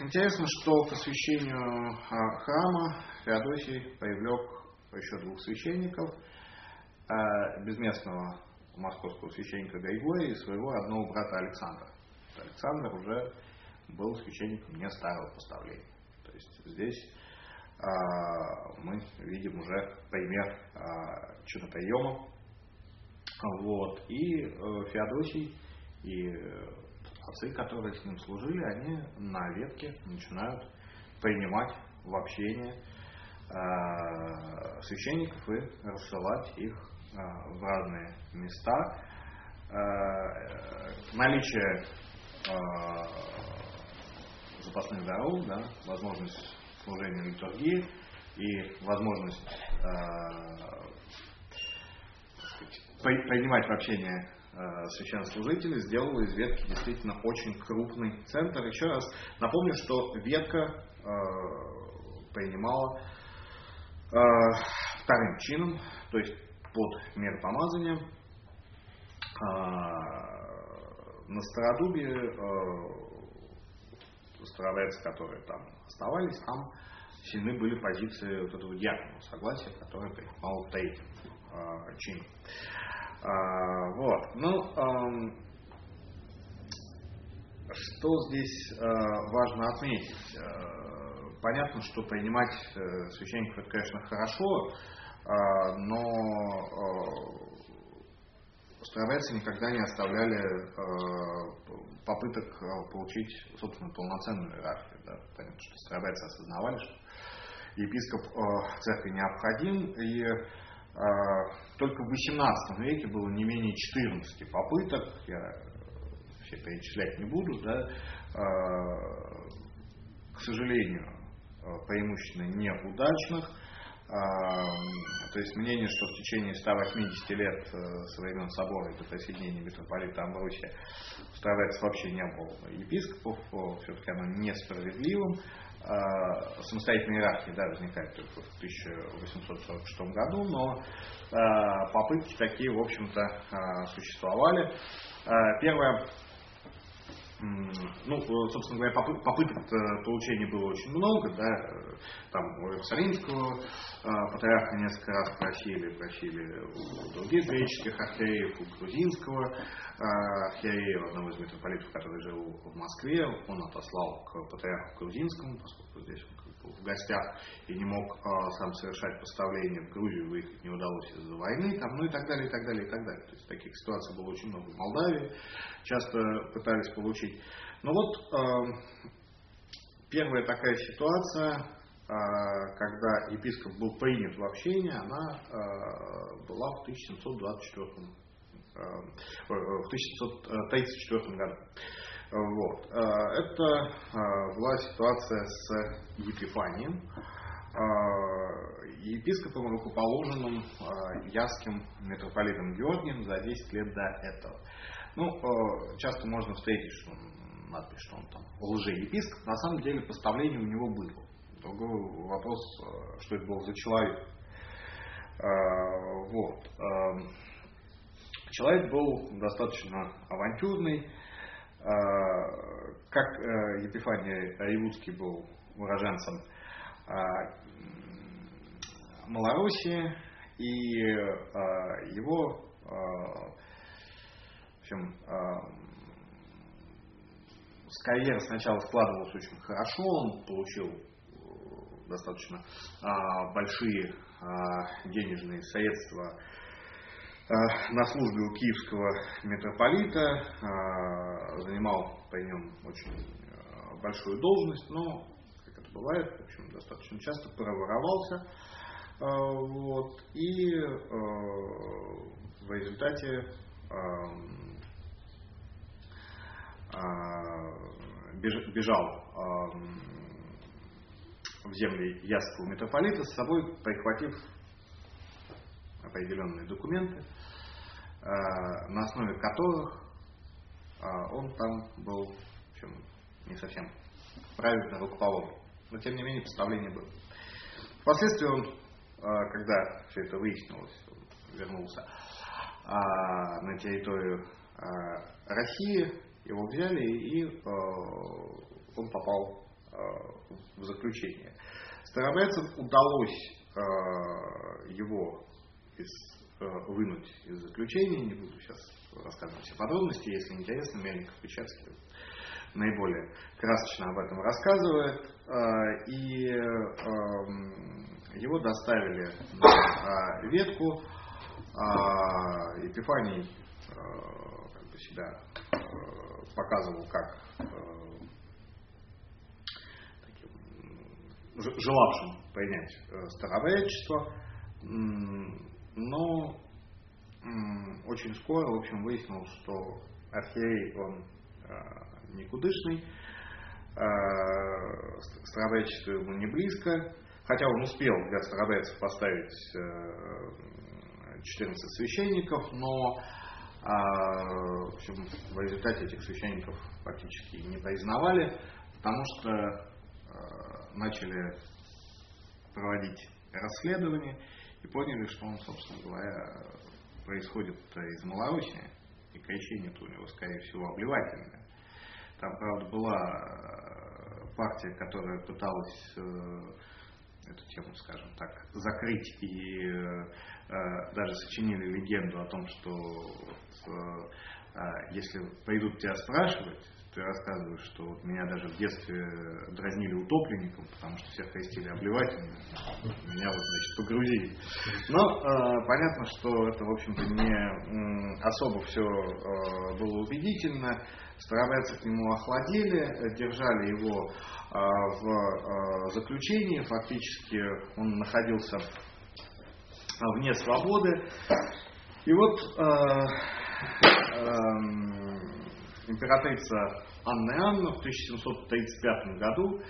интересно, что к освящению э, храма Феодосий привлек еще двух священников, безместного московского священника Григория и своего родного брата Александра. Александр уже был священником не старого поставления. То есть здесь а, мы видим уже пример а, чудоприема. Вот. И э, Феодосий и отцы, которые с ним служили, они на ветке начинают принимать в общение а, священников и рассылать их в разные места. Наличие запасных дорог, да, возможность служения литургии и возможность э, принимать в общение э, священнослужителей сделала из ветки действительно очень крупный центр. Еще раз напомню, что ветка э, принимала э, вторым чином, то есть под миропомазанием. Э, на Стародубе э, староверцы, которые там оставались, там сильны были позиции вот этого диаконного согласия, которое принимал третьим э, чином. Э, вот. Ну, что здесь э, важно отметить? Э, понятно, что принимать э, священников это, конечно, хорошо, но э, никогда не оставляли э, попыток получить, собственно, полноценную иерархию. Да. Понятно, что староверцы осознавали, что епископ э, церкви необходим, и только в XVIII веке было не менее 14 попыток, я все перечислять не буду, да, к сожалению, преимущественно неудачных, то есть мнение, что в течение 180 лет э, со времен собора до присоединения митрополита Амбросия старается вообще не было епископов, все-таки оно несправедливым. Самостоятельная иерархия да, возникает только в 1846 году, но попытки такие, в общем-то, существовали. Первое ну, э, собственно говоря, попыток получения было очень много, да, там у Иерусалимского э, патриарха несколько раз просили, просили у других греческих архиереев, у грузинского э, архиерея, одного из митрополитов, который жил в Москве, он отослал к патриарху грузинскому, поскольку здесь в гостях и не мог э, сам совершать поставление в Грузию, выехать не удалось из-за войны, там, ну и так далее, и так далее, и так далее. То есть таких ситуаций было очень много в Молдавии, часто пытались получить. Но вот э, первая такая ситуация, э, когда епископ был принят в общение, она была в 1724 э, в 1734 году. Вот. Э, это э, была ситуация с Епифанием, э, епископом, рукоположенным яским митрополитом Георгием за 10 лет до этого. Ну, часто можно встретить, что надпись, что он там лжеепископ. На самом деле поставление у него было. Другой вопрос, что это был за человек. Вот. Человек был достаточно авантюрный, как э, Епифаний Аюцкий был уроженцем а, Малоруссии, и а, его в общем, карьера сначала складывалась очень хорошо, он получил э, достаточно большие денежные средства на службе у киевского митрополита, э, занимал при нем очень э, большую должность, но, как это бывает, в общем, достаточно часто проворовался. Вот, и в результате бежал в земли Ясского митрополита, с собой прихватив определенные документы, на основе которых он там был в общем, не совсем правильно руководом. Но тем не менее представление было. Впоследствии он, когда все это выяснилось, он вернулся на территорию России, его взяли и он попал в заключение. Старобрядцев удалось его из, вынуть из заключения, не буду сейчас рассказывать все подробности, если интересно, Мельников Печатский наиболее красочно об этом рассказывает. И его доставили на ветку. Епифаний как бы себя показывал как желавшим принять э, старообрядчество, но очень скоро, в общем, выяснилось, что архиерей, он э, никудышный, э, старообрядчество ему не близко, хотя он успел для старообрядцев поставить 14 священников, но в, общем, в результате этих священников практически не признавали, потому что начали проводить расследование и поняли, что он, собственно говоря, происходит из Малоруссии, и крещение-то у него, скорее всего, обливательное. Там, правда, была э, партия, которая пыталась э, эту тему, скажем так, закрыть и э, даже сочинили легенду о том, что если пойдут тебя спрашивать, ты рассказываешь, что вот меня даже в детстве дразнили утопленником, потому что всех крестили обливательно, меня вот, значит, погрузили. Но э, понятно, что это, в общем-то, не особо все э, было убедительно. Старобрядцы к нему охладили, держали его э, в э, заключении, фактически он находился вне свободы. И вот э, э, императрица Анна Иоанна в 1735 году э,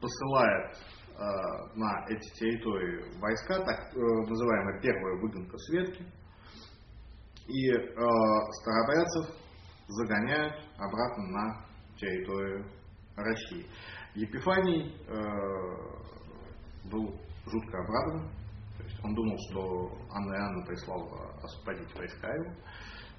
посылает э, на эти территории войска, так э, называемая первая выгонка Светки, и старобрядцев загоняют обратно на территорию России. Епифаний был жутко обрадован, то есть он думал, что Анна Иоанна прислала освободить войска его,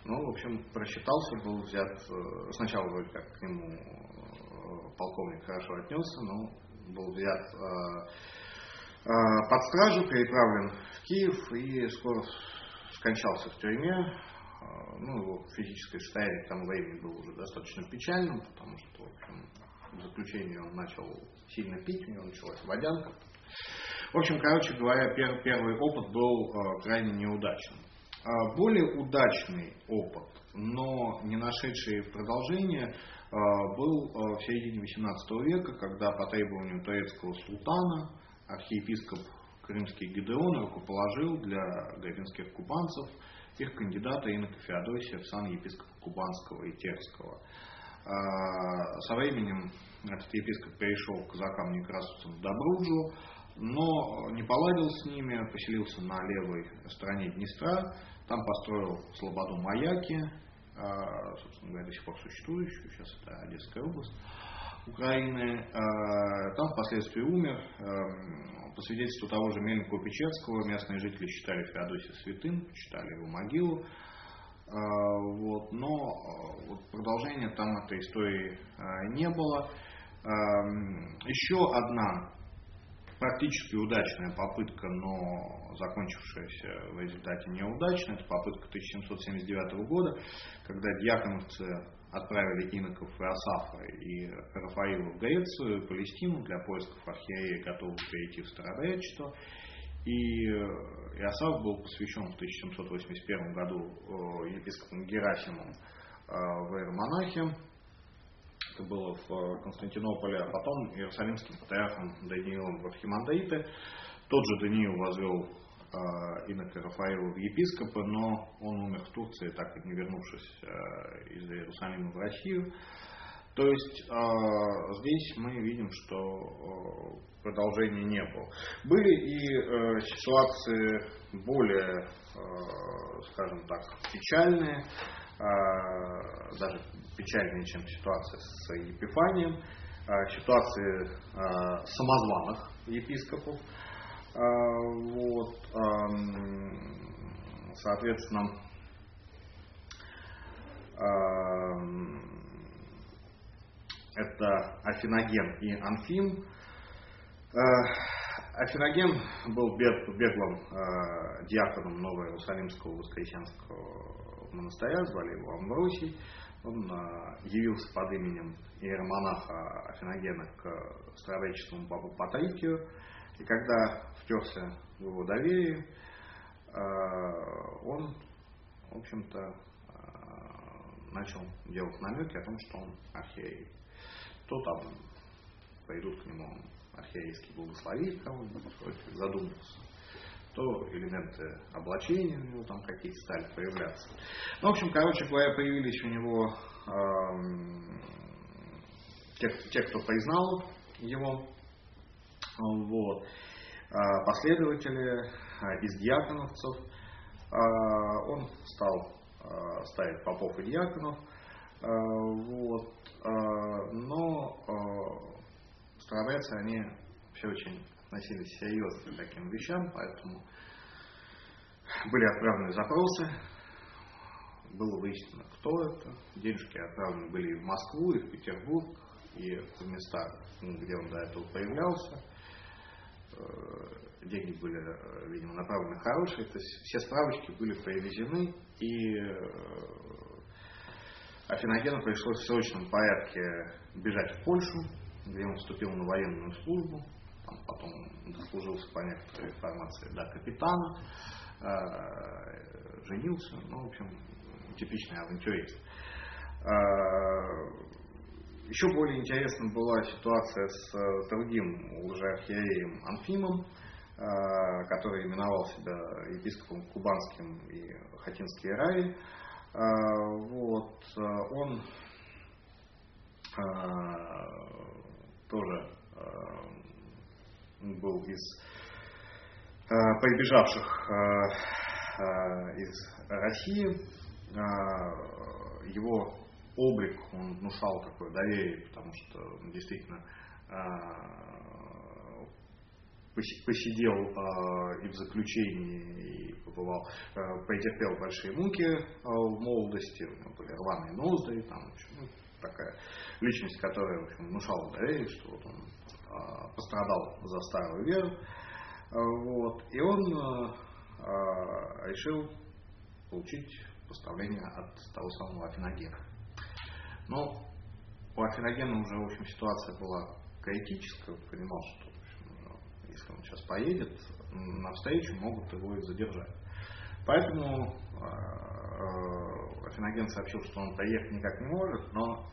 ну, в общем, просчитался, был взят, э, сначала вроде как к нему э, полковник хорошо отнесся, но был взят э, под стражу, переправлен в Киев и скоро скончался в тюрьме. Ну, его физическое состояние к тому времени было уже достаточно печальным, потому что, в общем, в заключении он начал сильно пить, у него началась водянка. В общем, короче говоря, первый опыт был крайне неудачным. А, более удачный опыт, но не нашедший продолжения, а, был а, в середине XVIII века, когда по требованию турецкого султана архиепископ Крымский Гидеон рукоположил для гребенских кубанцев их кандидата инока Феодосия в сан епископа Кубанского и Терского. Со временем этот епископ перешел к казакам некрасовцам в Добруджу, но не поладил с ними, поселился на левой стороне Днестра, там построил Слободу Маяки, а, собственно говоря, до сих пор существующую, сейчас это Одесская область Украины. А, там впоследствии умер. А, по свидетельству того же Мельникова Печерского, местные жители считали Феодосия святым, читали его могилу. Вот, но вот продолжения там этой истории не было. Еще одна практически удачная попытка, но закончившаяся в результате неудачно. Это попытка 1779 года, когда дьяконовцы отправили иноков Иосафа и Рафаила в Грецию, Палестину для поисков архиерея, готовых перейти в старобрядчество. И Иосаф был посвящен в 1781 году э, епископом Герасимом э, в Иеромонахе, это было в э, Константинополе, а потом Иерусалимским патриархом Даниилом в Архимандриты. Тот же Даниил возвел э, инока Рафаила в епископа, но он умер в Турции, так и не вернувшись э, из Иерусалима в Россию. То есть э, здесь мы видим, что продолжения не было. Были и э, ситуации более, скажем так, печальные, даже печальнее, чем ситуация с Епифанием, э, ситуации э, самозваных епископов. Э, вот, соответственно, это Афиноген и Анфим. Афиноген был беглым диаконом Нового Иерусалимского Воскресенского монастыря, звали его Амбросий. Он э, явился под именем иеромонаха Афиногена к старовеческому папу Патрикию. И когда втерся в его доверие, он, в общем-то, начал делать намеки о том, что он архиерей то там пойдут к нему архиерейский благословить кого-нибудь, задумался, то элементы облачения у него там какие-то стали появляться. Ну, в общем, короче говоря, появились у него э, те, те, кто признал его, вот, э, последователи э, из диаконовцев, э, он стал э, ставить попов и диаконов, э, вот, но э, они все очень относились серьезно к таким вещам, поэтому были отправлены запросы, было выяснено, кто это. Денежки отправлены были и в Москву, и в Петербург, и в места, где он до этого появлялся. Э, деньги были, видимо, направлены хорошие. То есть все справочки были привезены, и Афиногену пришлось в срочном порядке бежать в Польшу, где он вступил на военную службу, потом дослужился по некоторой информации до капитана, э, женился, ну, в общем, типичный авантюрист. Э, еще более интересна была ситуация с э, другим лжеархиереем Анфимом, э, который именовал себя епископом Кубанским и Хатинские раи. А, вот, а, он а, тоже был из прибежавших из России. Его облик, он внушал такое доверие, потому что действительно посидел и в заключении, и побывал, э, претерпел большие муки э, в молодости, у него были рваные ноздри, там, в общем, ну, такая личность, которая в общем, внушала доверие, что вот он э, пострадал за старую веру. Вот, и он решил получить поставление от того самого Афиногена. Но у Афиногена уже, в общем, ситуация была критическая, понимал, что если он сейчас поедет навстречу, могут его и задержать. Поэтому э, э, Афиноген сообщил, что он поехать никак не может, но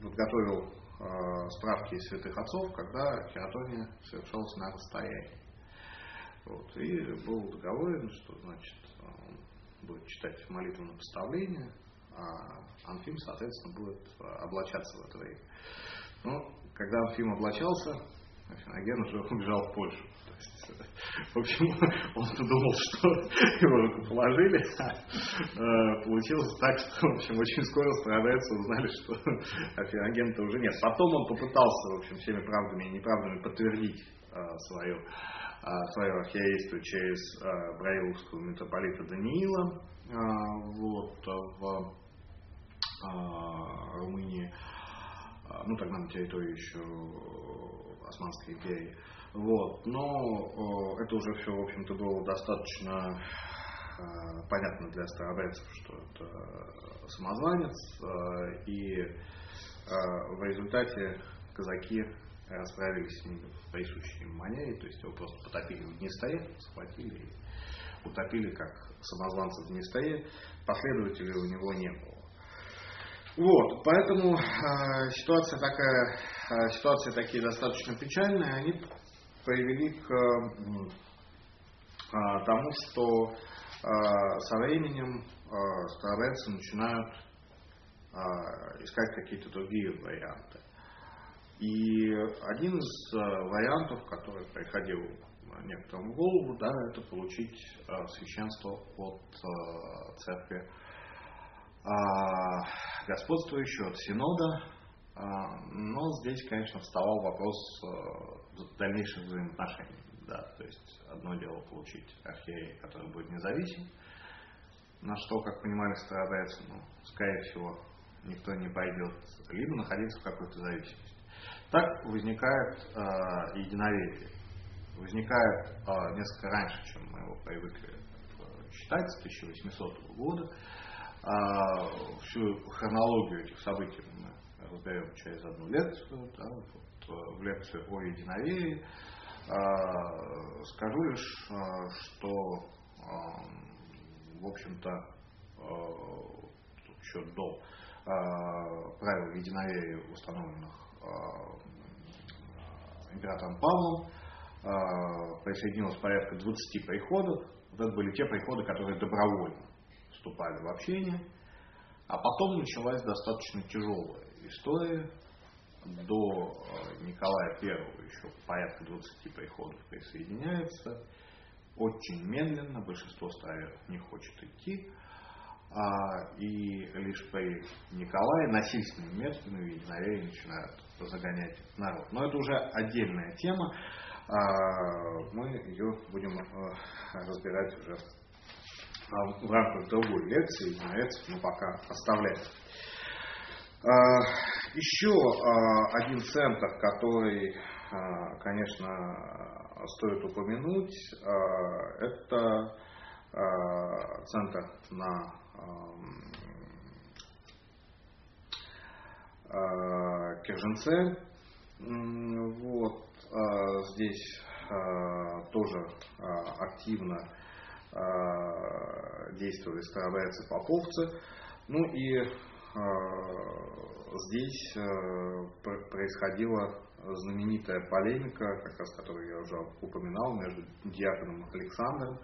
подготовил э, справки из святых отцов, когда хератония совершалась на расстоянии. Вот, и был договорен, что значит, он будет читать молитву на поставление, а Анфим, соответственно, будет облачаться в это время. Но когда Анфим облачался, Афиноген уже убежал в Польшу. В общем, *laughs* он думал, что его рукоположили, а э, получилось так, что, в общем, очень скоро страдальцы узнали, что Афиноген-то уже нет. Потом он попытался, в общем, всеми правдами и неправдами подтвердить э, свою свое архиерейство через э, Браиловского митрополита Даниила вот, в Румынии, ну тогда на территории еще Османской империи. Вот. Но это уже все, в общем-то, было достаточно э, понятно для старобрядцев, что это самозванец, э, и э, в результате казаки расправились с ним в присущей манере, то есть его просто потопили в Днестре, схватили и утопили как самозванца в Днестре, последователей у него не было. Вот, поэтому э, ситуация такая, э, ситуации такие достаточно печальные, они привели к э, тому, что э, со временем э, староверцы начинают искать какие-то другие варианты. И один из вариантов, который приходил некоторым в голову, да, это получить священство от церкви господствующего, от синода, но здесь, конечно, вставал вопрос дальнейших взаимоотношений. Да, то есть одно дело получить архиерея, который будет независим, на что, как понимали старобрядцы, ну, скорее всего, никто не пойдет, либо находиться в какой-то зависимости. Так возникает э, единоверие. Возникает э, несколько раньше, чем мы его привыкли считать, с 1800 года. Э, всю хронологию этих событий мы разберем через одну лекцию, да, в лекцию о единоверии. Скажу лишь, что, в общем-то, еще до правил единоверия, установленных императором Павлом, присоединилось порядка 20 приходов. Это были те приходы, которые добровольно вступали в общение. А потом началась достаточно тяжелая история, до э, Николая I еще порядка 20 приходов присоединяется. Очень медленно, большинство староверов не хочет идти. А, и лишь при Николае насильственными методами единоверие начинают загонять народ. Но это уже отдельная тема. А, мы ее будем э, разбирать уже в рамках другой лекции. Единоверцев мы пока оставляем. А, еще а, один центр, который, а, конечно, стоит упомянуть, это центр на Керженце. Вот, здесь тоже активно действовали старобрядцы-поповцы. Ну и здесь а, происходила знаменитая полемика, как раз которую я уже упоминал, между диаконом Александром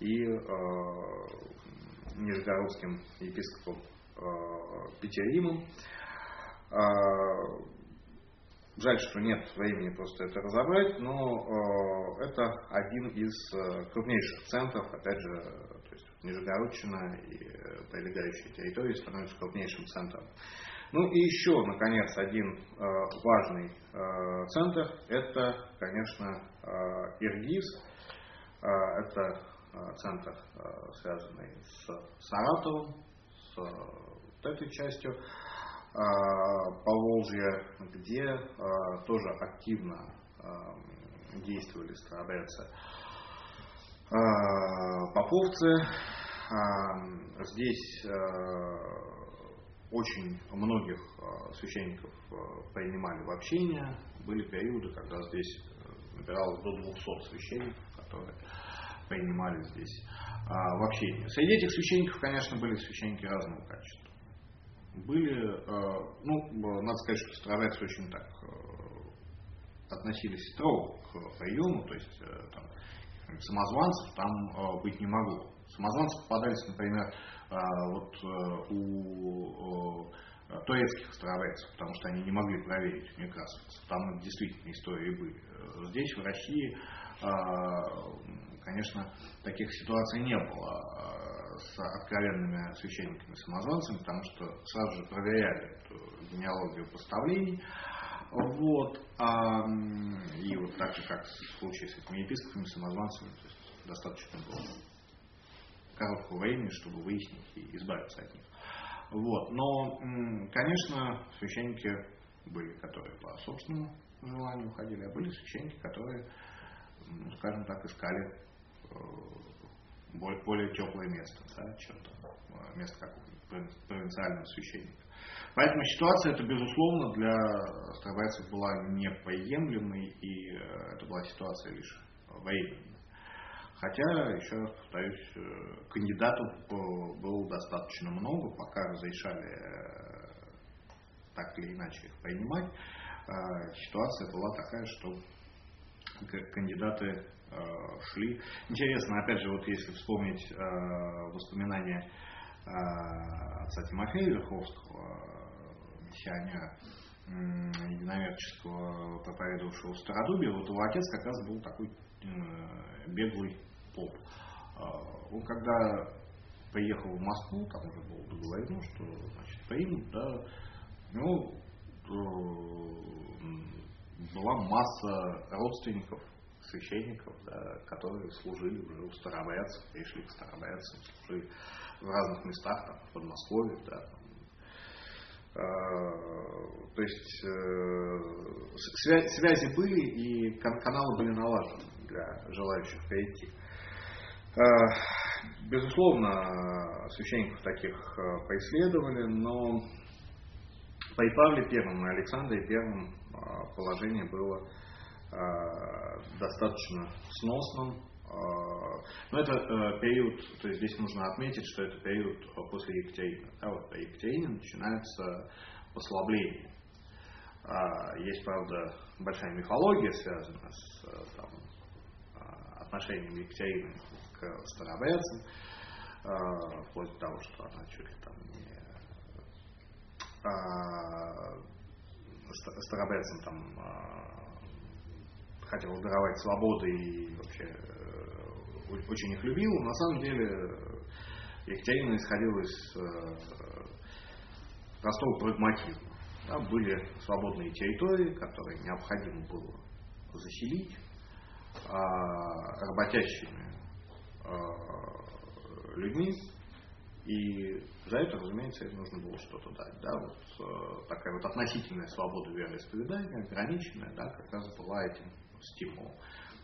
и а, нижегородским епископом Петеримом. Жаль, что нет времени просто это разобрать, но это один из крупнейших центров, опять же, Нижегородчина и прилегающие территории становятся крупнейшим центром. Ну и еще, наконец, один э, важный э, центр – это, конечно, э, Иргиз. Э, это э, центр, э, связанный с Саратовым, с э, вот этой частью э, Поволжья, где э, тоже активно э, действовали э, поповцы, Здесь э, очень многих э, священников э, принимали в общение. Были периоды, когда здесь набиралось до 200 священников, которые принимали здесь в общение. Среди этих священников, конечно, были священники разного качества. Были, ну, надо сказать, что староверцы очень так относились строго к приему, то есть там, самозванцев там быть не могло. Самозванцы попадались, например, а, вот э, у турецких староверцев, потому что они не могли проверить некрасовцев. Там действительно истории были. Здесь, в России, конечно, таких ситуаций не было с откровенными священниками-самозванцами, потому что сразу же проверяли эту генеалогию поставлений. Вот. А, и вот так же, как в случае с этими епископами-самозванцами, то есть достаточно было короткого времени, чтобы выяснить и избавиться от них. Вот. Но, конечно, священники были, которые по собственному желанию уходили, а были священники, которые, ну, скажем так, искали э, более, теплое место, да, чем там, э, место как у провинциального священника. Поэтому ситуация эта, безусловно, для старобрядцев была неприемлемой, и э, это была ситуация лишь временная. Хотя, еще раз повторюсь, э, кандидатов было достаточно много, пока разрешали э, так или иначе их принимать. Э, ситуация была такая, что кандидаты шли. Интересно, опять же, вот если вспомнить воспоминания отца Тимофея Верховского, миссионера единоверческого, проповедовавшего в Стародубе, вот его отец как раз был такой беглый поп. Он когда приехал в Москву, там уже было договорено, что значит, примут, да, ну, была масса родственников, священников, да, которые служили уже у старобрядцев, пришли к старобрядцам, служили в разных местах, там, в Подмосковье, да, там, э, то есть э, свя- связи были и кан- каналы были налажены для желающих прийти. Э, безусловно, священников таких преследовали, но при Павле Первом и Александре Первом положение было достаточно сносным. Но это период, то есть здесь нужно отметить, что это период после Екатерины. Да, вот при Екатерине начинается послабление. Есть, правда, большая мифология, связанная с там, отношением Екатерины к старобрядцам, э, вплоть до того, что она чуть ли там не старобрядцам там э, хотела даровать свободы и вообще э, очень их любила. На самом деле Екатерина исходила из простого прагматизма. Да, были свободные территории, которые необходимо было заселить а, работящими а, людьми, и за это, разумеется, им нужно было что-то дать. Да? Вот, э, такая вот относительная свобода вероисповедания, ограниченная, да, как раз была этим стимулом.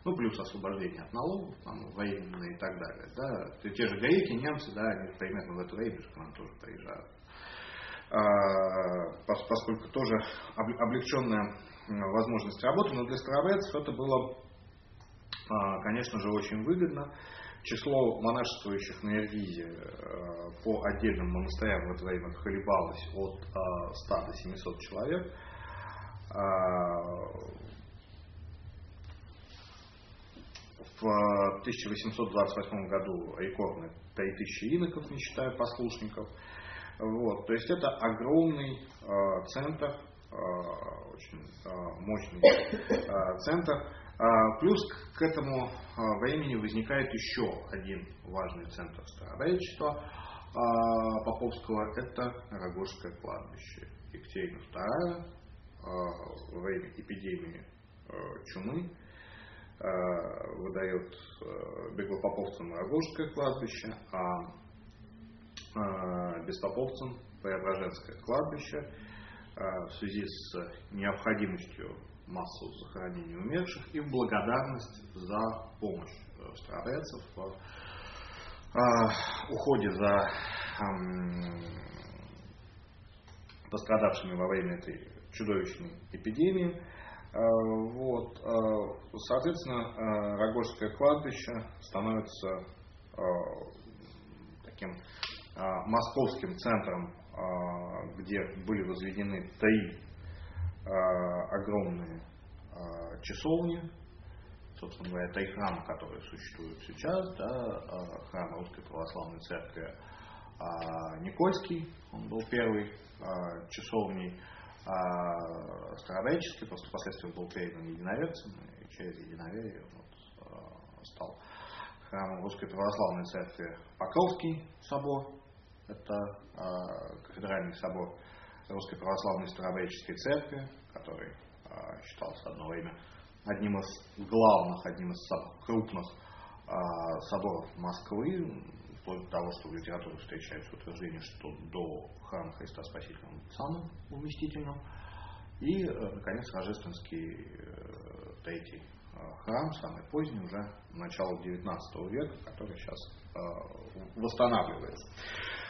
Ну, плюс освобождение от налогов, там, военные и так далее. Да. Те же греки, немцы, да, они примерно в это время же к нам тоже приезжают. А, поскольку тоже облегченная возможность работы, но для старобрядцев это было а, конечно же, очень выгодно. Число монашествующих на Иргизе э, по отдельным монастырям в это время колебалось от 100 а, до 700 человек. А, в 1828 году рекордно 3000 иноков, не считая послушников. Вот, то есть это огромный э, центр, э, очень э, мощный э, центр, а, плюс к этому а, времени возникает еще один важный центр староречества а, Поповского, это Рогожское кладбище. Екатерина II во время эпидемии чумы выдает беглопоповцам Рогожское кладбище, а беспоповцам Преображенское кладбище в связи с необходимостью массу захоронений умерших и в благодарность за помощь э, старообрядцев в э, уходе за пострадавшими во время этой чудовищной эпидемии. Э, вот. Соответственно, Рогожское кладбище становится таким московским центром, где были возведены три Э, огромные э, часовни, собственно говоря, это и храм, который существует сейчас, да, э, храм Русской Православной Церкви Никольский, он был первый часовней старореческий, просто впоследствии был передан единоверцем, и через единоверие вот, стал храмом Русской Православной Церкви Покровский собор, это кафедральный собор Русской Православной Старообрядческой Церкви, который а, считался одно время одним из главных, одним из самых крупных а, соборов Москвы, вплоть до того, что в литературе встречается утверждение, что до храма Христа Спасителя он самым уместительным. И, э, наконец, Рождественский э, третий э, храм, самый поздний, уже начало XIX века, который сейчас восстанавливается.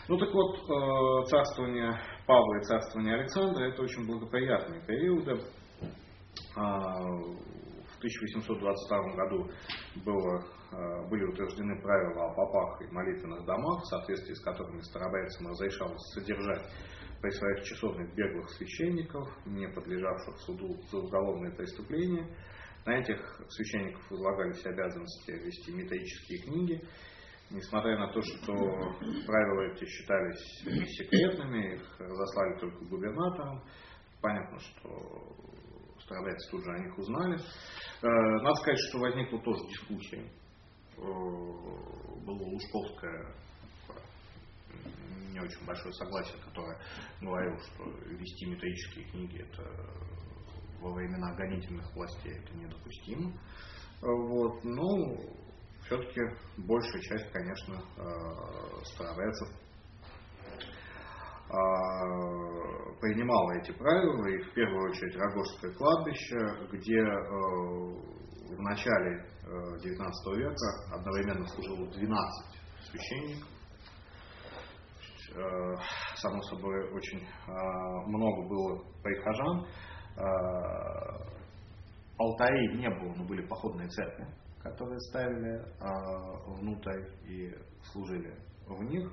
Ну так вот, царствование Павла и царствование Александра это очень благоприятные периоды. В 1822 году было, были утверждены правила о попах и молитвенных домах, в соответствии с которыми старобрядцам разрешалось содержать при своих часовнях беглых священников, не подлежавших суду за уголовные преступления. На этих священников возлагались обязанности вести методические книги несмотря на то, что правила эти считались секретными, их разослали только губернаторам, понятно, что старобрядцы тут же о них узнали. Э, надо сказать, что возникла тоже дискуссия. Э, было Лужковское не очень большое согласие, которое говорило, что вести методические книги это во времена гонительных властей это недопустимо. Вот. Но все-таки большая часть, конечно, э, старобрядцев э, принимала эти правила, и в первую очередь Рогожское кладбище, где э, в начале XIX века одновременно служило 12 священников. Само собой, очень много было прихожан. Алтарей не было, но были походные церкви которые ставили внутрь и служили в них.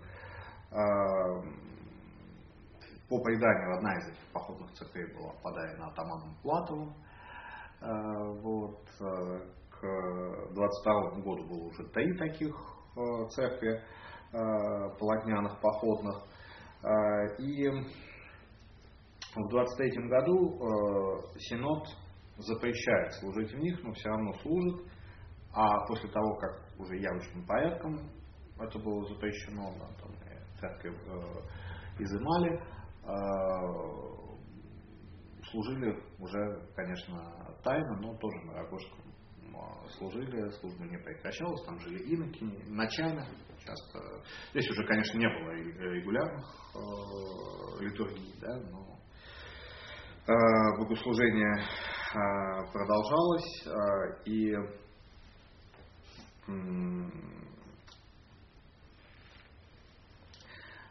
По преданию, одна из этих походных церквей была подарена атаманом Платовым. Вот, 22 году было уже три таких а, церкви а, полотняных, походных. И в 23 году э, Синод запрещает служить в них, но все равно служит. А после того, как уже явочным порядком это было запрещено, да, там, церкви э, изымали, э, служили уже, конечно, тайно, но тоже на Рогожском э, служили, служба не прекращалась, там жили иноки, ночами часто. Здесь уже, конечно, не было регулярных э, литургий, да, но э, богослужение э, продолжалось, э, и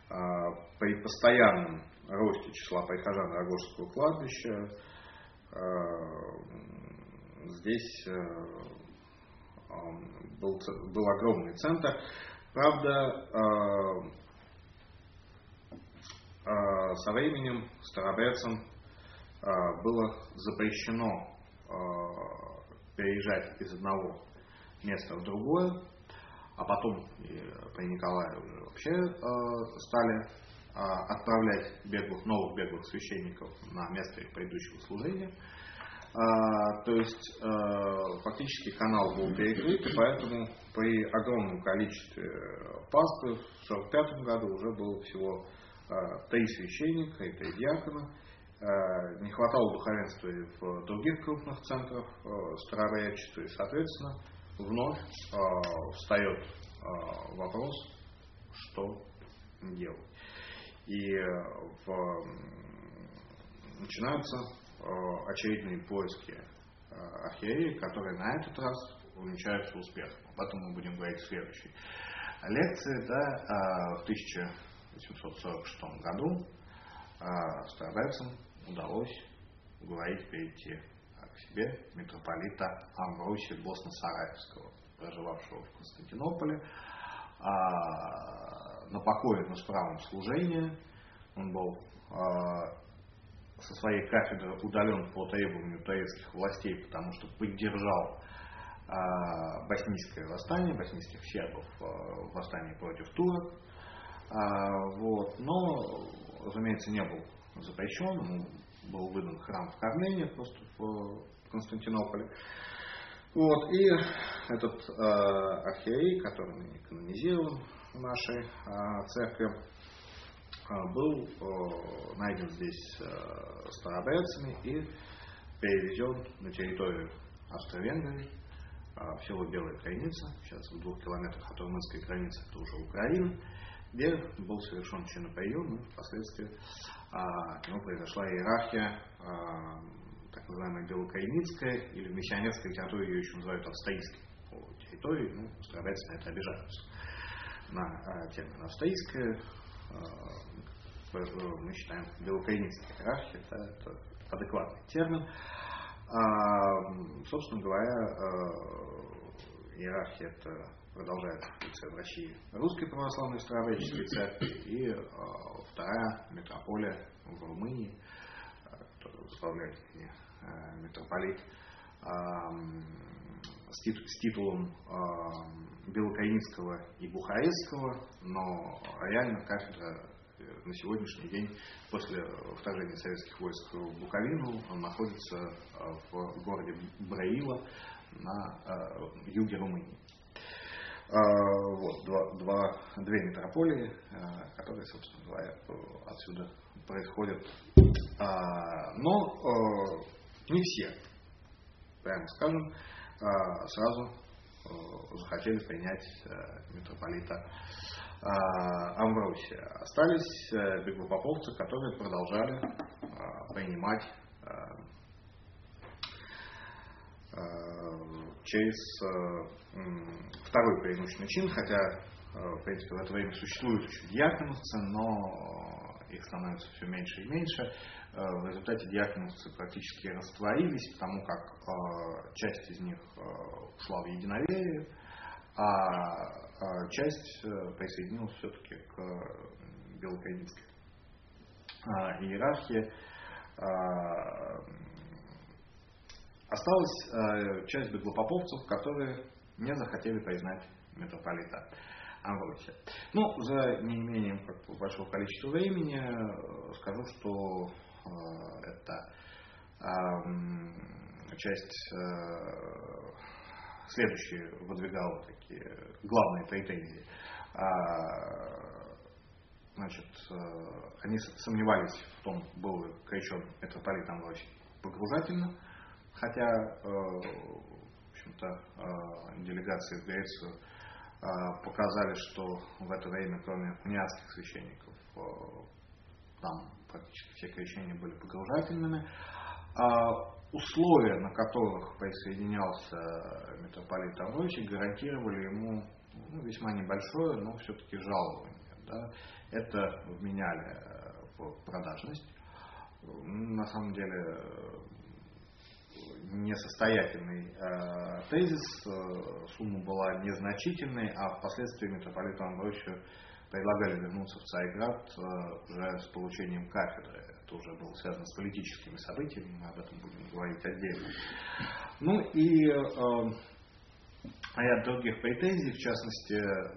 а, при постоянном росте числа прихожан Рогожского кладбища а, здесь э, был, огромный центр. Правда, а, со временем старобрядцам было запрещено переезжать из одного место в другое, а потом при Николае вообще э, стали э, отправлять беглых, новых беглых священников на место их предыдущего служения. А, то есть э, фактически канал был перекрыт, и поэтому при огромном количестве паствы в 1945 году уже было всего три священника и три диакона. Не хватало духовенства и в других крупных центрах старообрядчества, и, соответственно, вновь э, встает э, вопрос, что делать. И в, начинаются э, очередные поиски э, архиереев, которые на этот раз увенчаются успехом. Об этом мы будем говорить в следующей лекции. Да, э, в 1846 году э, старобрядцам удалось уговорить перейти себе митрополита Амвросия Босно-Сараевского, проживавшего в Константинополе, на покое на справом служении. Он был со своей кафедры удален по требованию турецких властей, потому что поддержал а, боснийское восстание, боснийских сербов в восстании против турок. Вот. Но, разумеется, не был запрещен, был выдан храм в Корнене, просто в Константинополе. Вот, и этот э, архиерей, который ныне канонизирован в нашей э, церкви, был э, найден здесь э, старобрядцами и перевезен на территорию Австро-Венгрии, э, в село Белая Крайница, сейчас в двух километрах от румынской границы, это уже Украина, где был совершен чиноприем, и впоследствии а, к произошла иерархия а, так называемая белокаиницкая, или в миссионерской ее еще называют австрийской территории, ну, стараются на это обижаются. На термин австрийская а, мы считаем белокаиницкая иерархия, да, это адекватный термин. А, собственно говоря, а, иерархия это продолжает в России русской православной старообрядческой церкви и а, вторая метрополия в Румынии, которую возглавляет э, митрополит с титулом Белокаинского и Бухарестского, но реально кафедра на сегодняшний день, после вторжения советских войск в Буковину, находится в городе Браила на юге Румынии. Вот, два, два, две метрополии, которые, собственно говоря, отсюда происходят. Но не все, прямо скажем, сразу захотели принять митрополита Амвросия. Остались беглопоповцы, которые продолжали принимать через второй преимущественный чин, хотя, в принципе, в это время существуют еще диаконовцы, но их становится все меньше и меньше. В результате диаконовцы практически растворились, потому как часть из них ушла в единоверие, а часть присоединилась все-таки к белокаинской иерархии. Осталась часть беглопоповцев, которые не захотели признать митрополита Амвросия. Ну, за неимением как большого количества времени скажу, что э, это э, часть э, следующие выдвигала такие главные претензии. А, значит, они сомневались в том, был ли крещен митрополит Амвросий погружательно, хотя, в общем-то, делегации в Грецию показали, что в это время, кроме униатских священников, там практически все крещения были погружательными. А условия, на которых присоединялся митрополит Амвросий, гарантировали ему ну, весьма небольшое, но все-таки жалование. Да? Это вменяли в продажность. На самом деле несостоятельный э, тезис, э, сумма была незначительной, а впоследствии митрополиту Амвросию предлагали вернуться в Царьград э, уже с получением кафедры. Это уже было связано с политическими событиями, мы об этом будем говорить отдельно. Ну и э, ряд других претензий, в частности, э,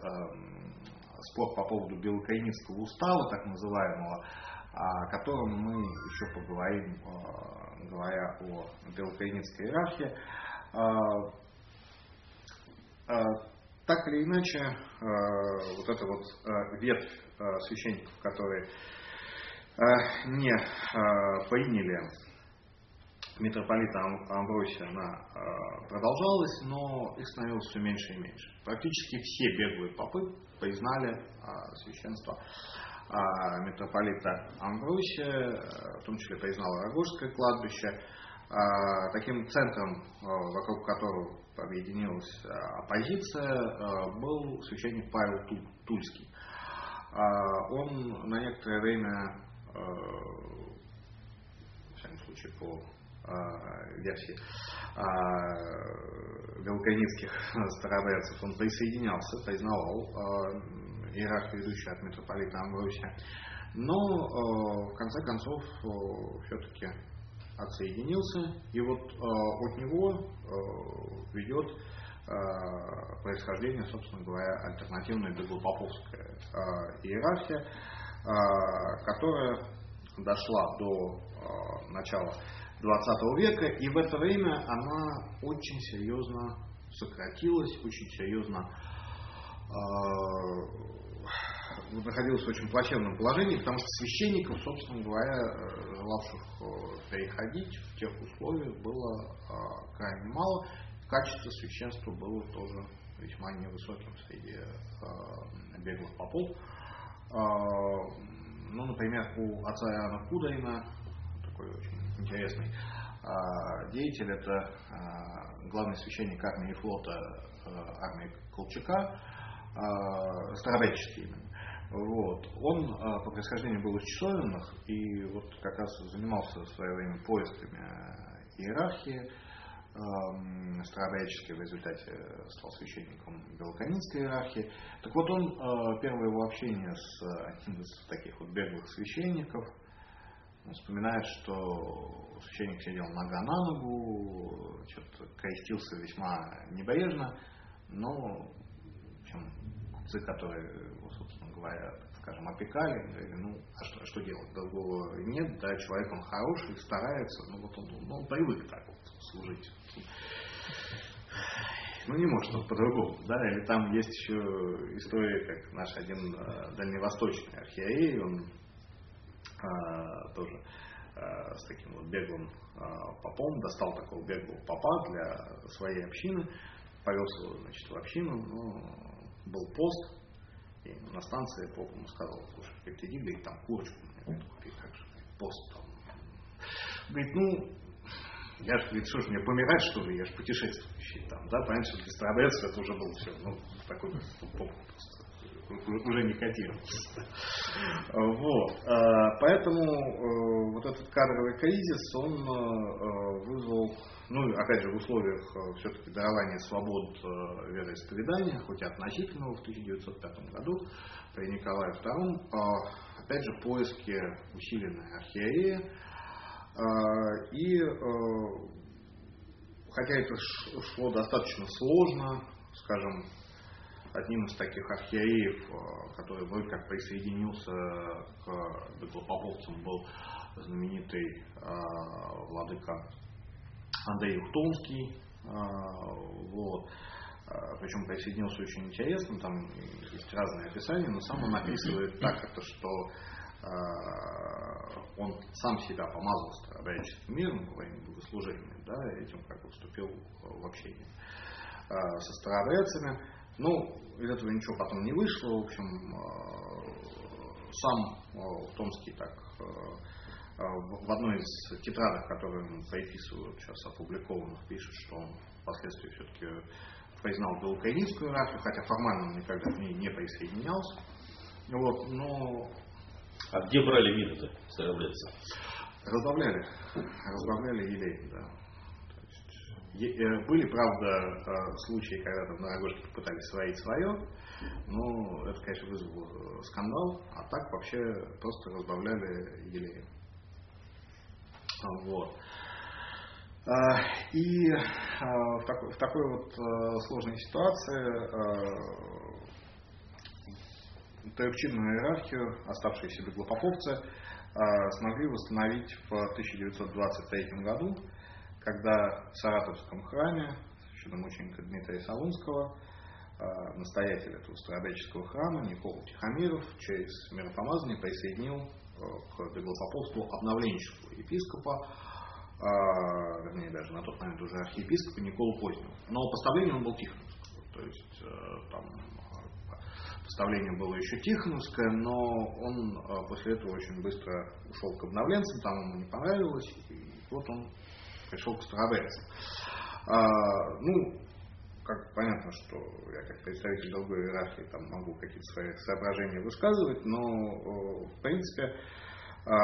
спор по поводу Белокаининского устава, так называемого, о котором мы еще поговорим, говоря о белокаининской иерархии. Так или иначе, э, вот эта вот э, ветвь э, священников, которые не приняли митрополита Амбросия, она продолжалась, но их становилось все меньше и меньше. Практически все беглые попы признали священство митрополита Амбросия, в том числе признало Рогожское кладбище, таким центром, вокруг которого объединилась оппозиция, был священник Павел Тульский. Он на некоторое время, в всяком случае, по версии велканинских *laughs* старообрядцев, он присоединялся, признавал иерархию, ведущую от митрополита Амбросия. Но в конце концов все-таки отсоединился, и вот э, от него э, ведет э, происхождение, собственно говоря, альтернативная беглопоповская э, иерархия, э, которая дошла до э, начала 20 века, и в это время она очень серьезно сократилась, очень серьезно э, находилась в очень плачевном положении, потому что священников, собственно говоря, э, желавших э, переходить в тех условиях было э, крайне мало. Качество священства было тоже весьма невысоким среди беглых попов. Ну, например, у отца Иоанна Кударина, такой очень интересный деятель, это главный священник армии флота армии Колчака, старобрядческий именно. Вот. Он а, по происхождению был из часовенных и вот как раз занимался в свое время поисками иерархии э, старообрядческой, в результате стал священником Белоканинской иерархии. Так вот он, э, первое его общение с одним из таких вот беглых священников, Он вспоминает, что священник сидел нога на ногу, что-то крестился весьма небрежно, но, в общем, купцы, которые скажем, опекали, говорили, ну, а что, а что делать, другого нет, да, человек он хороший, старается, ну, вот он, ну, он привык так вот служить. Ну, не может он по-другому, да, или там есть еще история, как наш один э, дальневосточный архиерей, он э, тоже э, с таким вот беглым э, попом, достал такого беглого попа для своей общины, повез его, значит, в общину, но был пост, и на станции поп ему сказал, слушай, говорит, иди, говорит, там курочку мне купи, как же, пост там. Говорит, ну, я же, говорит, что ж, мне помирать, что ли, я же путешествующий там, да, понятно, что для старобрядцев это уже было все, ну, такой поп уже не котировался. *laughs* Вот. А, поэтому э, вот этот кадровый кризис, он э, вызвал, ну, опять же, в условиях э, все-таки дарования свобод вероисповедания, хоть и относительного в 1905 году при Николае II, а, опять же, поиски усиленной архиереи, и хотя это шло достаточно сложно, скажем, одним из таких архиереев, э, который вроде как присоединился к Беглопоповцам, был знаменитый э, владыка Андрей Ухтомский. Э, вот. Причем присоединился очень интересно, там есть разные описания, но сам он описывает так это, что он сам себя помазал старообрядческим миром во время богослужения, да, этим как бы вступил в общение со старообрядцами. Ну, из этого ничего потом не вышло. В общем, сам Томский так в одной из тетрадок, которые ему приписывают, сейчас опубликованных, пишет, что он впоследствии все-таки признал белоукраинскую иерархию, хотя формально он никогда к ней не присоединялся. Вот, но... А где брали вины-то старообрядцы? Разбавляли. Разбавляли елей, да. Э, были, правда, э, случаи, когда там на Рогожке попытались сварить свое, но это, конечно, вызвало э, скандал, а так вообще просто разбавляли елеем. Вот. И в такой, в такой вот сложной ситуации трехчинную иерархию, оставшиеся беглопоповцы, смогли восстановить в 1923 году когда в Саратовском храме священномученика Дмитрия Солунского, настоятель этого старобрядческого храма Никола Тихомиров через миропомазание присоединил э, к Беглопоповству обновленческого епископа, а, вернее даже на тот момент уже архиепископа Николу Позднего. Но поставление он был Тихоновского, то есть э, там э, поставление было еще Тихоновское, но он после этого очень быстро ушел к обновленцам, там ему не понравилось, и вот он пришел к старобрядцам. А, ну, как понятно, что я как представитель другой иерархии там могу какие-то свои соображения высказывать, но в принципе а,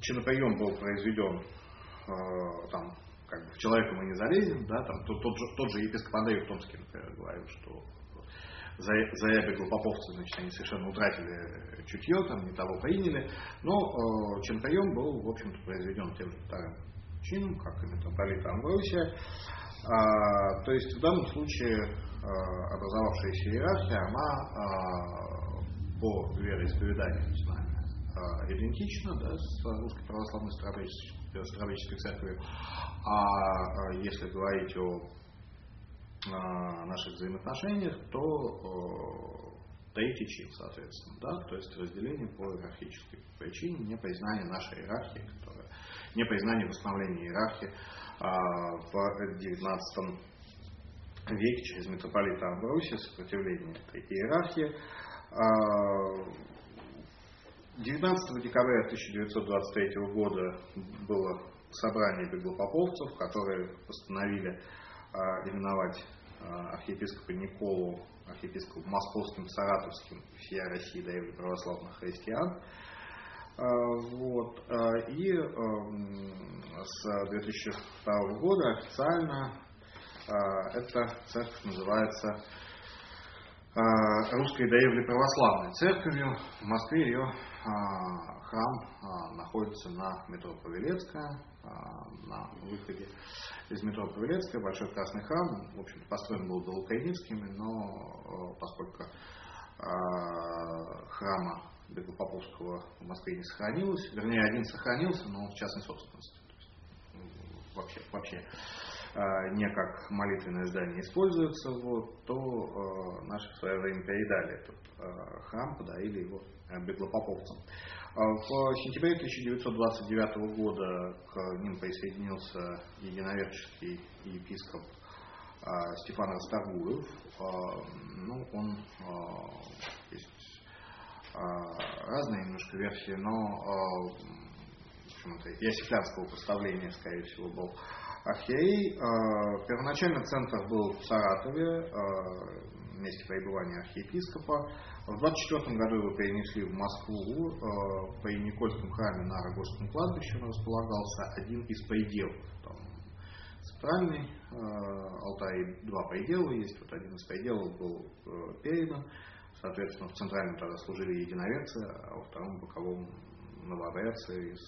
чиноприем был произведен а, там как бы в человека мы не залезем, да, там тот, тот, же, тот же епископ Андрей в Томске, например, говорил, что за, за беглопоповцы, значит, они совершенно утратили чутье, там не того приняли, но э, Чемприон был, в общем-то, произведен тем же вторым чином, как и митрополита Амвросия. А, то есть в данном случае а, образовавшаяся иерархия, она а, по вероисповеданию с нами а, идентична да, с русской православной старобрядческой церковью. А если говорить о наших взаимоотношениях, то третий чин, соответственно, да, то есть разделение по иерархической причине, непризнание нашей иерархии, которая, непризнание восстановления иерархии а, в XIX веке через митрополита Амбросия, сопротивление этой иерархии. 19 а, декабря 1923 года было собрание беглополовцев, которые постановили а, именовать архиепископа Николу архиепископом московским, саратовским всея России древле православных христиан. А, вот. И с 2002 года официально эта церковь называется русской доевли православной церковью. В Москве ее храм находится на метро Павелецкая, на выходе из метро Павелецкая, большой красный храм, в общем построен был Долукайницкими, но поскольку храма Беглопоповского в Москве не сохранилось, вернее один сохранился, но в частной собственности. вообще, вообще не как молитвенное здание используется, вот, то э, наши в свое время передали этот э, храм, подарили его беглопоповцам. В сентябре 1929 года к ним присоединился единоверческий епископ Стефан Расторгуев. Ну, он есть разные немножко версии, но почему-то ясифлянского поставления, скорее всего, был архиерей. Первоначально центр был в Саратове, месте пребывания архиепископа. В 24 году его перенесли в Москву. При Никольском храме на Рогожском кладбище располагался один из пределов. Там центральный алтарь, два предела есть. Вот один из пределов был э, передан. Соответственно, в центральном тогда служили единоверцы, а во втором боковом нововерцы из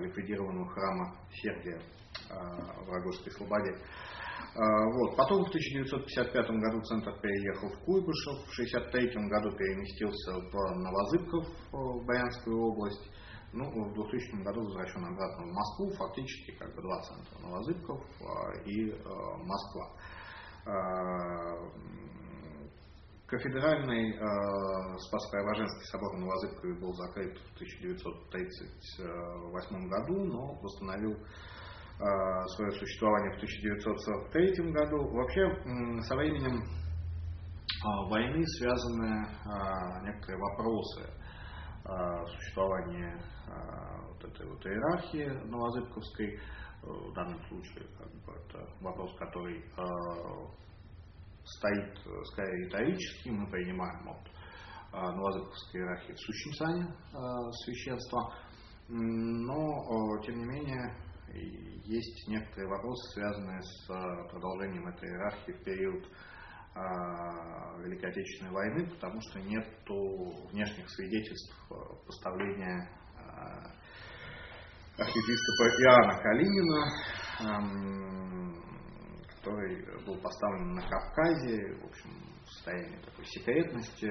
ликвидированного храма Сергия в Рогожской Слободе. Вот. Потом в 1955 году центр переехал в Куйбышев, в 1963 году переместился в Новозыбков, в Баянскую область. Ну, в 2000 году возвращен обратно в Москву, фактически как бы два центра, Новозыбков и Москва. Кафедральный э, Спас-Преображенский собор в Новозыбкове был закрыт в 1938 году, но восстановил Э, свое существование в 1943 году. Вообще, со временем э, войны связаны э, некоторые вопросы существования вот этой вот иерархии новозыбковской. В данном случае как бы, это вопрос, который стоит скорее риторически. Мы принимаем от новозыбковской иерархии в сущем сане священства. Но, тем не менее, есть некоторые вопросы, связанные с э, продолжением этой иерархии в период э, Великой Отечественной войны, потому что нет внешних свидетельств э, поставления архиепископа Иоанна Калинина, эм, который был поставлен на Кавказе, в общем, в состоянии такой секретности.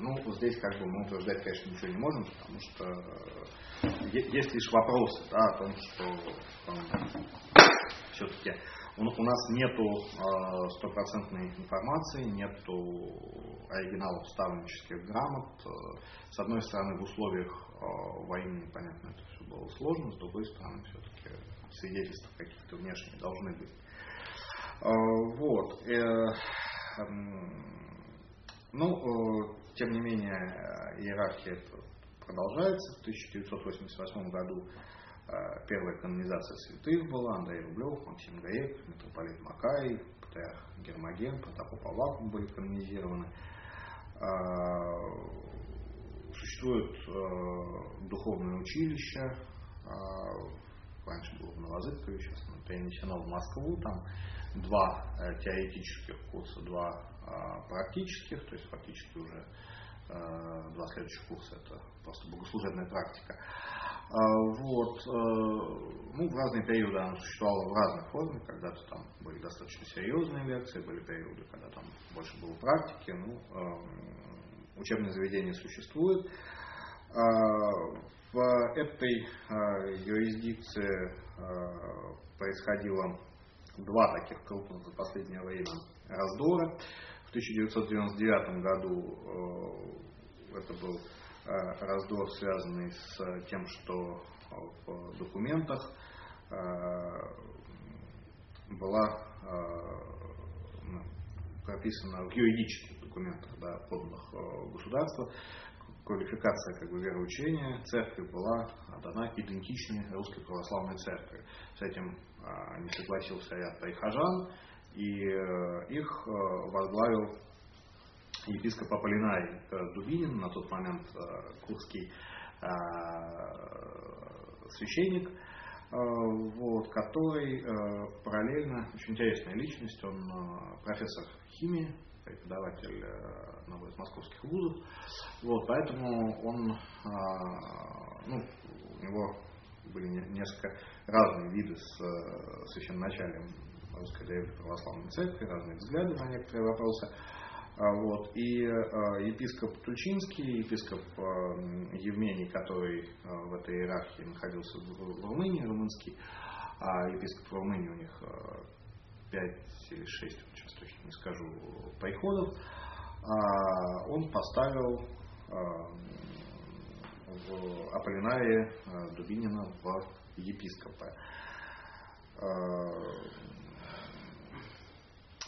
Ну, здесь как бы мы утверждать, конечно, ничего не можем, потому что есть лишь вопросы да, о том, что все-таки у, нас нету а, стопроцентной информации, нету оригиналов ставленческих грамот. С одной стороны, в условиях войны, понятно, это все было сложно, с другой стороны, все-таки свидетельства каких-то внешних должны быть. А, вот. Э, ну, э, тем не менее, иерархия продолжается. В 1988 году э, первая канонизация святых была. Андрей Рублев, Максим Гаек, митрополит Макарий, Патриарх Гермоген, Протопоп Авакум были канонизированы. Э, существует э, духовное училище, раньше было в Новозыбкове, сейчас оно перенесено в Москву, там два теоретических курса, два практических, то есть фактически уже Э, два следующих курса, это просто богослужебная практика. А, вот, э, ну, в разные периоды она существовала в разных формах, когда-то там были достаточно серьезные лекции, были периоды, когда там больше было практики, ну, э, учебное заведение существует. А, в этой юрисдикции происходило два таких крупных за последнее время раздора. В 1999 году э, это был э, раздор, связанный с тем, что в документах э, была ну, прописана в юридических документах, да, поданных государства, квалификация как бы вероучения церкви была дана идентичной русской православной церкви. С этим не согласился ряд прихожан, и э, их э, возглавил епископ Аполлинарий э, Дубинин, на тот момент курский священник, вот, который параллельно, очень интересная личность, он профессор химии преподаватель одного из московских вузов. Вот, поэтому он, ну, у него были несколько разные виды с священноначалием Русской Православной Церкви, разные взгляды на некоторые вопросы. А, вот. И э, епископ Тучинский, епископ э, Евмений, который э, в этой иерархии находился в Румынии, румынский, а епископ Румынии у них 5 или 6, сейчас точно не скажу, приходов, а, он поставил в Аполлинария Дубинина в епископа.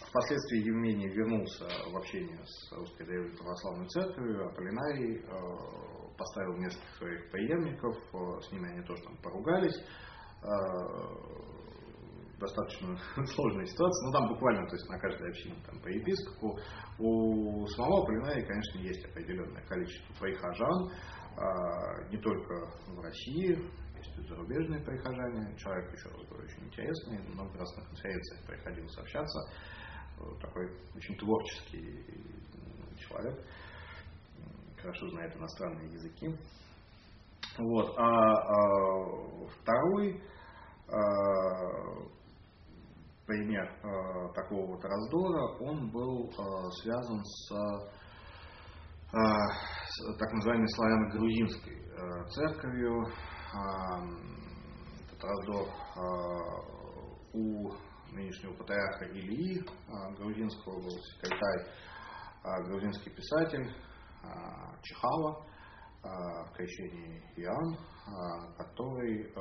Впоследствии Евмений вернулся в общение с Русской Древней Православной Церковью, Аполлинарий э, поставил нескольких своих преемников, с ними они тоже там поругались. Достаточно *laughs* сложная ситуация, но там буквально, то есть на каждой общине там, по епископу. У самого Аполлинария, конечно, есть определенное количество прихожан, не только в России, есть и зарубежные прихожане. Человек, еще раз говорю, очень интересный, много раз на конференциях приходилось общаться такой очень творческий человек, хорошо знает иностранные языки. Вот. А, а второй а, пример а, такого вот раздора, он был а, связан а, с так называемой славяно-грузинской а, церковью. А, этот раздор а, у нынешнего патриарха Ильи а, грузинского, был секретарь, а, грузинский писатель а, Чехава в крещении Иоанн, который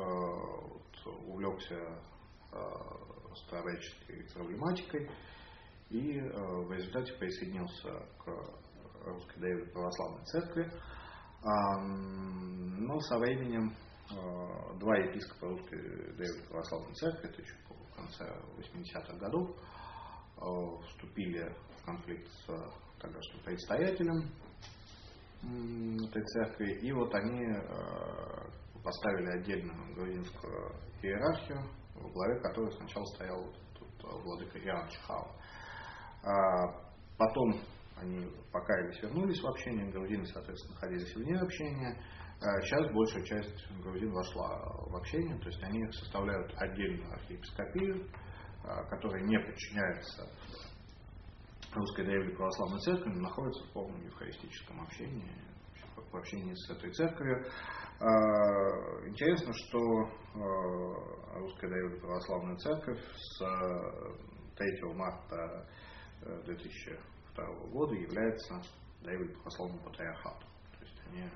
увлекся старореческой проблематикой и в результате присоединился к Русской Древней Православной Церкви. Но со временем два епископа Русской Древней Православной Церкви, это еще конце 80-х годов э, вступили в конфликт с тогдашним предстоятелем этой церкви, и вот они э, поставили отдельную грузинскую иерархию, в главе которой сначала стоял тут владыка Иоанн Чехау. А потом они покаялись, вернулись в общение, грузины, соответственно, находились вне общения. Сейчас а большая часть грузин вошла в общение, то есть они составляют отдельную архиепископию, а, которая не подчиняется русской древней православной церкви, но находится в полном евхаристическом общении, в общении с этой церковью. А, интересно, что русская древняя православная церковь с 3 марта 2002 года является древним православным патриархатом. То есть они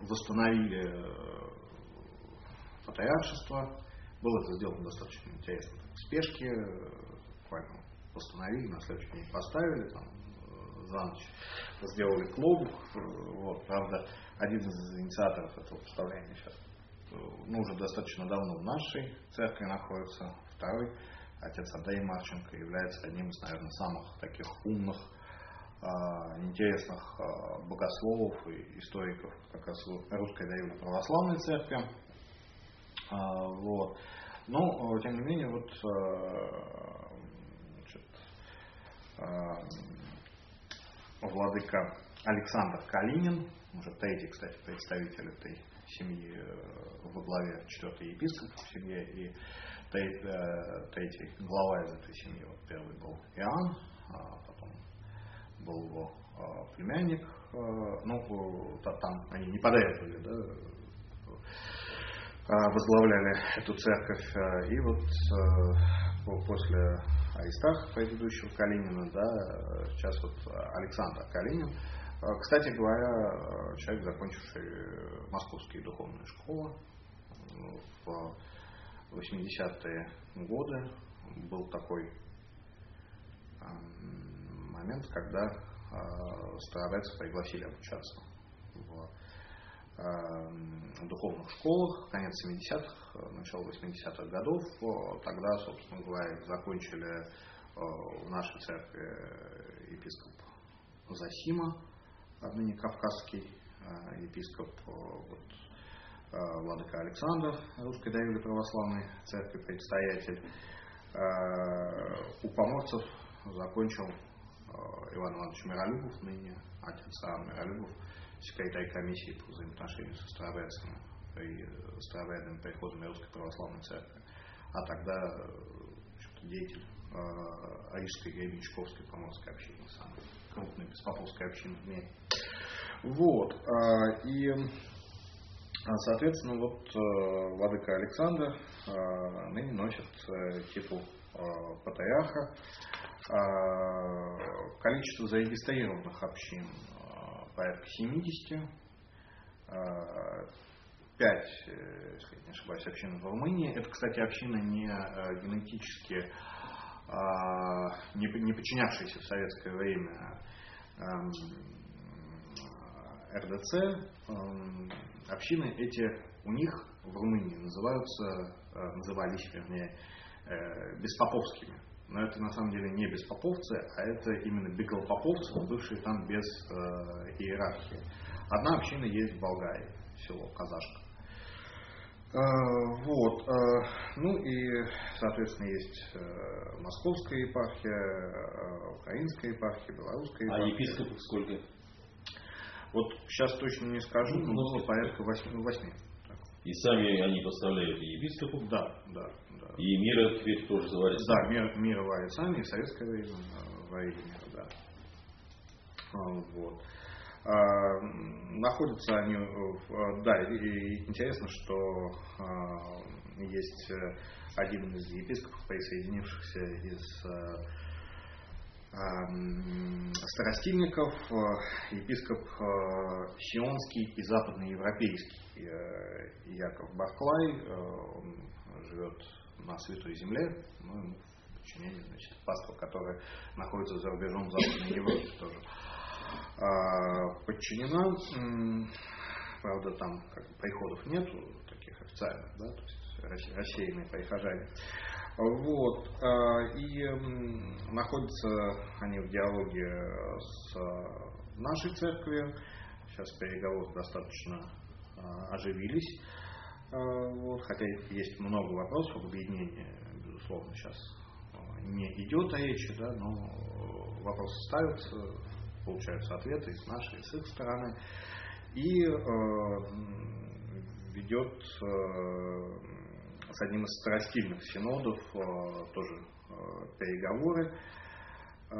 восстановили э, патриаршество. Было это сделано достаточно интересно. В спешке, буквально восстановили, на следующий день поставили, там, э, за ночь сделали клуб. Вот, правда, один из инициаторов этого представления сейчас э, ну, уже достаточно давно в нашей церкви находится. Второй, отец Андрей Марченко, является одним из, наверное, самых таких умных а, интересных а, богословов и историков как раз русской древней православной церкви. А, вот. Но, тем не менее, вот значит, владыка Александр Калинин, уже третий, кстати, представитель этой семьи во главе четвертой епископ в семье и третий, э, глава из этой семьи. Вот первый был Иоанн, потом был его а, племянник, а, ну, там они не подряд да, а, возглавляли эту церковь. И вот после Аристарха, предыдущего Калинина, да, сейчас вот Александр Калинин, кстати говоря, человек, закончивший московские духовные школы в 80-е годы, был такой момент, когда э, старообрядцев пригласили обучаться в э, духовных школах, конец 70-х, начало 80-х годов. Тогда, собственно говоря, закончили э, в нашей церкви епископ Засима, отныне кавказский епископ, вот, Владыка Александр, Русской Давиды Православной Церкви, предстоятель. У поморцев закончил Иван Иванович Миролюбов, ныне отец Иван Миролюбов, секретарь комиссии по взаимоотношению со старообрядцами и старообрядными приходами Русской Православной Церкви, а тогда деятель Рижской Гребенщиковской поморской общины, самой крупной беспоповской общины в мире. Вот. И Соответственно, вот Владыка Александр ныне носит титул патриарха. Количество зарегистрированных общин порядка 70. Пять, если не ошибаюсь, общин в Румынии. Это, кстати, общины не генетически не, не подчинявшиеся в советское время РДЦ. Общины эти у них в Румынии называются, назывались, вернее, беспоповскими. Но это на самом деле не беспоповцы, а это именно беглопоповцы, бывшие там без э, иерархии. Одна община есть в Болгарии, село Казашка. Э, вот. Э, ну и, соответственно, есть э, Московская епархия, Украинская епархия, Белорусская А епархия. епископов сколько? Вот сейчас точно не скажу, но Ну, было порядка восьми. восьми. Так. И сами они поставляют и епископов, Да, да, да. и мира теперь тоже заварится. Да, мир, мир варит сами, и в советское время э, варили мир, да. А, Вот. А, Находятся они, в- да, и, и интересно, что а, есть э, один из епископов, присоединившихся из э, старостильников, э, епископ э, Сионский и западноевропейский э, Яков Барклай, он живет на Святой Земле, ну, ему в подчинении, значит, паства, которая находится за рубежом Западной Европы тоже подчинена. Правда, там как бы, приходов нету таких официальных, да, то есть рас- рассеянные прихожане. Вот. а, И находятся они в диалоге с а, нашей церковью. Сейчас переговоры достаточно а, оживились. Вот, хотя есть много вопросов об объединении, безусловно, сейчас не идет речи, да, но вопросы ставятся, получаются ответы и с нашей, и с их стороны. И э, ведет э, с одним из старостильных синодов э, тоже э, переговоры, э,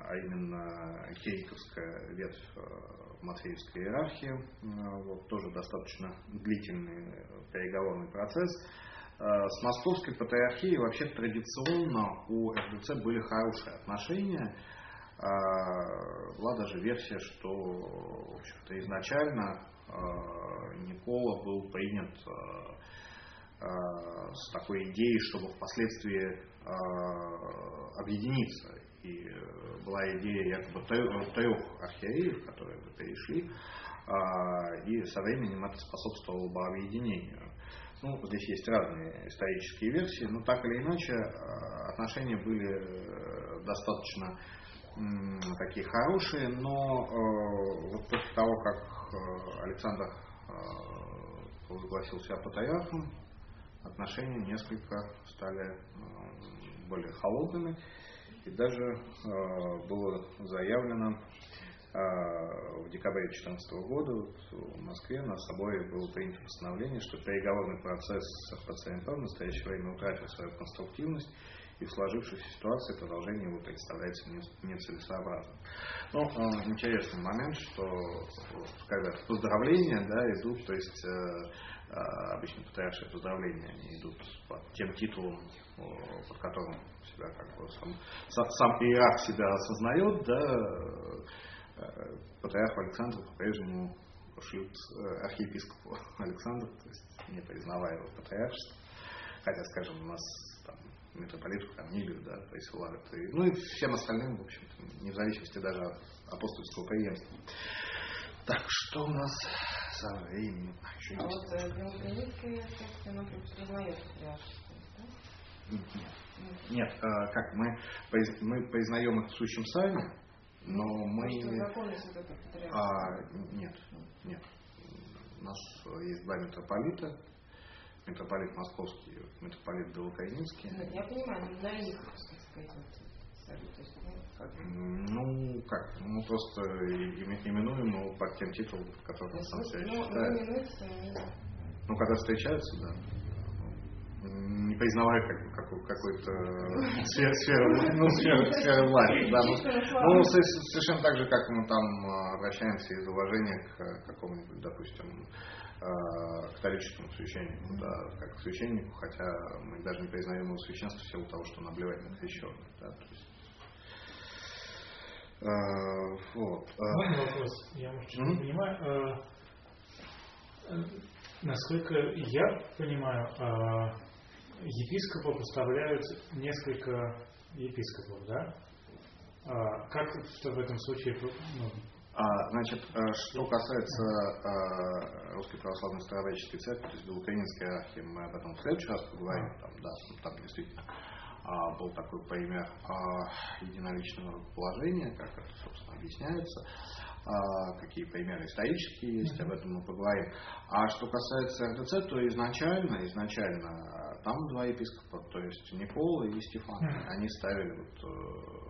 а именно Кириковская ветвь Матфеевской иерархии. Вот, тоже достаточно длительный переговорный процесс. С московской патриархией вообще традиционно у РДЦ были хорошие отношения. Была даже версия, что в изначально Никола был принят э, э, с такой идеей, чтобы впоследствии э, объединиться. И э, была идея якобы трех, архиереев, которые бы перешли, и со временем это способствовало бы объединению. Ну, здесь есть разные исторические версии, но так или иначе э, отношения были э, достаточно такие хорошие, но э, вот после того, как э, Александр э, провозгласил себя патриархом, отношения несколько стали э, более холодными, и даже э, было заявлено э, в декабре 2014 года вот в Москве на собой было принято постановление, что переговорный процесс с РПЦ в настоящее время утратил свою конструктивность, и в сложившейся ситуации продолжение его представляется не- нецелесообразным. Ну, интересный момент, что когда поздравления да, идут, то есть э, э, обычно патриаршие поздравления, они идут под тем титулом, под которым себя как бы сам, са- сам иерарх себя осознает, да, патриарх Александр по-прежнему шлют архиепископу *laughs* Александру, то есть не признавая его патриаршество. Хотя, скажем, у нас митрополиту Корнилию, да, присылают. И, ну и всем остальным, в общем-то, не в зависимости даже от апостольского преемства. Так, что у нас со временем? А, еще А вот э, украинской секции, ну, признает? Нет, нет э, как мы, мы признаем их в сущем сами, но мы... Что. А, нет, нет. У нас есть два митрополита. Митрополит Московский, митрополит Белокаинский. Ну, Я понимаю, но для них, так сказать, ну, как? Ну, как, мы просто име- именуем его под тем титулом, который То он сам себя ну, считает. Ну, когда встречаются, да. Не признавая как какой- какой-то сферы, сферы, ну, сферы, сферы *laughs* власти. Да, ну, на ну, совершенно так же, как мы там э, обращаемся из уважения к э, какому-нибудь, допустим, католическому священнику, да, как к священнику, хотя мы даже не признаем его священство в силу того, что он обливает на крещенных. Да, то есть, э, вот. э, Можно вопрос? Я, может, не понимаю. Э, э, Насколько я понимаю, э, епископа поставляют несколько епископов, да? А Как в в этом случае ну, А, значит, э, что касается э, Русской Православной Старовеческой Церкви, то есть Белокаинской иерархии, мы об этом в следующий раз поговорим, там, да, там действительно а, был такой пример а, единоличного положения, как это, собственно, объясняется, а, какие примеры исторические есть, об этом мы поговорим. А что касается РДЦ, то изначально, изначально э, там два епископа, то есть Никола и Стефан, они ставили вот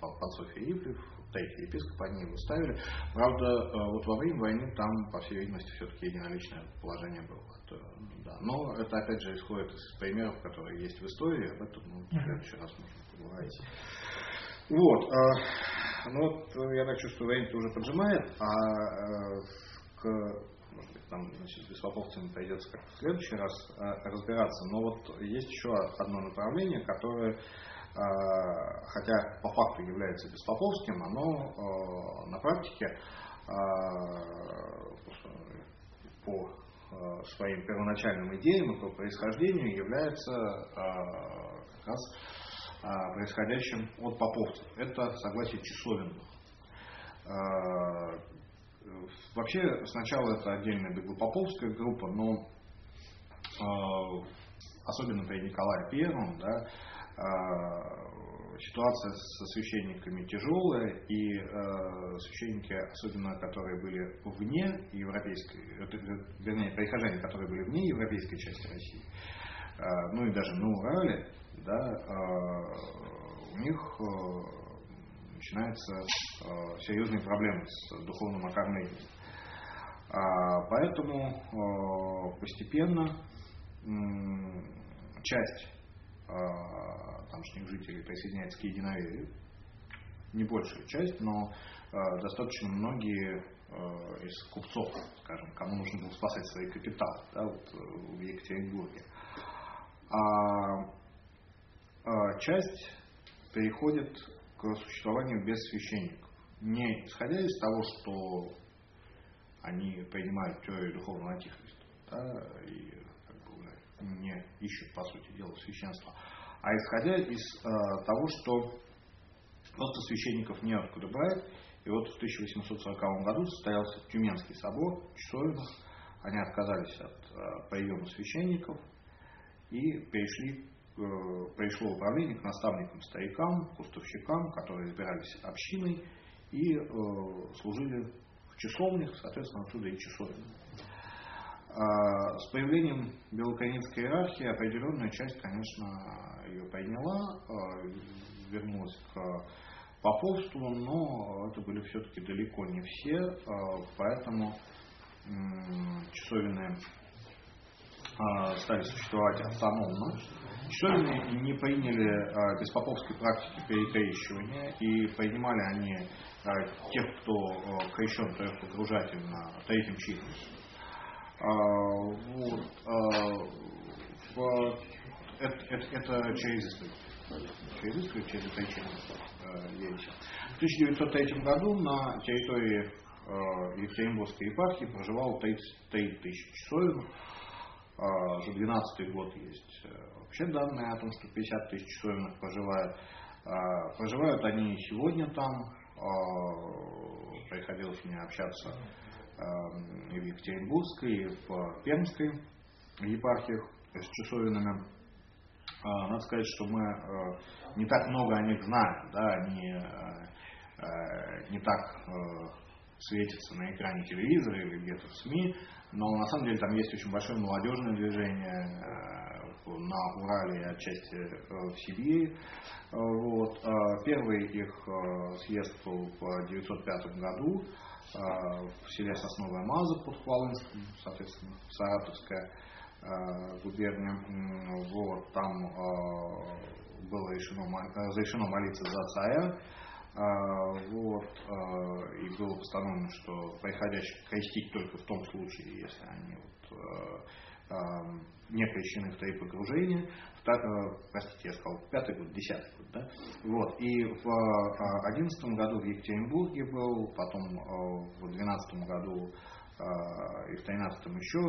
под Софией Ивлев, третий епископ, они его ставили. Правда, э, вот во время войны там, по всей видимости, все-таки единоличное положение было. Это, да. Но это, опять же, исходит из примеров, которые есть в истории, об этом мы в следующий раз можем поговорить. Вот. э, Ну вот, э, я так чувствую, время уже поджимает, а э, к, может быть, нам значит, с беспоповцами придется как-то в следующий раз э, разбираться. Но вот есть еще одно направление, которое, хотя по факту является беспоповским, оно э, на практике э, по э, своим первоначальным идеям и по происхождению является э, как раз э, происходящим от поповцев. Это согласие часовенных. Э, Вообще, сначала это отдельная беглопоповская группа, но э, особенно при Николае Первом, да, э, ситуация со священниками тяжелая, и э, священники, особенно которые были вне европейской, э, вернее, прихожане, которые были вне европейской части России, э, ну и даже на Урале, да, э, у них э, начинаются э, серьезные проблемы с духовным окормлением. А, Поэтому э, постепенно м, часть э, тамошних жителей присоединяется к единоверию. Не большая часть, но э, достаточно многие э, из купцов, скажем, кому нужно было спасать свои капиталы да, вот, э, в Екатеринбурге. А, а часть переходит к существованию без священников. Не исходя из того, что они принимают теорию духовного антихриста да, и не ищут, по сути дела, священства, а исходя из э, того, что просто священников неоткуда брать. И вот в 1840 году состоялся Тюменский собор в Часовинах. Они отказались от э, приема священников и перешли, э, перешло управление к наставникам, старикам, кустовщикам, которые избирались общиной и э, служили в часовнях, соответственно, отсюда и часовни. А, С появлением белоконинской иерархии определенная часть, конечно, ее приняла, э, вернулась к поповству, но это были все-таки далеко не все, э, поэтому а, стали существовать автономно. Часовенные не приняли а, беспоповской практики перекрещивания, и принимали они а, тех, кто а, крещен трехпогружательно третьим чином. А, вот, а, в- это, это- это через исповедь. Через исповедь, через э, ереси. В 1903 году на территории Екатеринбургской епархии проживало 33 тысячи часовен. А, За 2012 год есть э, вообще данные о том, что 50 тысяч проживают. А, Проживают они сегодня там. А, Приходилось мне общаться и в Екатеринбургской, и в Пермской епархиях с часовенными. А, Надо сказать, что мы э, не так много о них знаем, да, они э, э, не так э, светятся на экране телевизора или где-то в СМИ, но на самом деле там есть очень большое молодежное движение, э, на Урале и отчасти в Сибири. Вот. Первый их съезд был в 1905 году в селе Сосновая Маза под Хвалынском, соответственно, Саратовская губерния. Вот. Там было решено, разрешено молиться за царя а, вот, а, и было постановлено, что приходящих крестить только в том случае, если они вот, а, не крещены в три погружения. Простите, я сказал, пятый год, десятый год, да? Вот, и в одиннадцатом году в Екатеринбурге был, потом в двенадцатом году и в тринадцатом еще,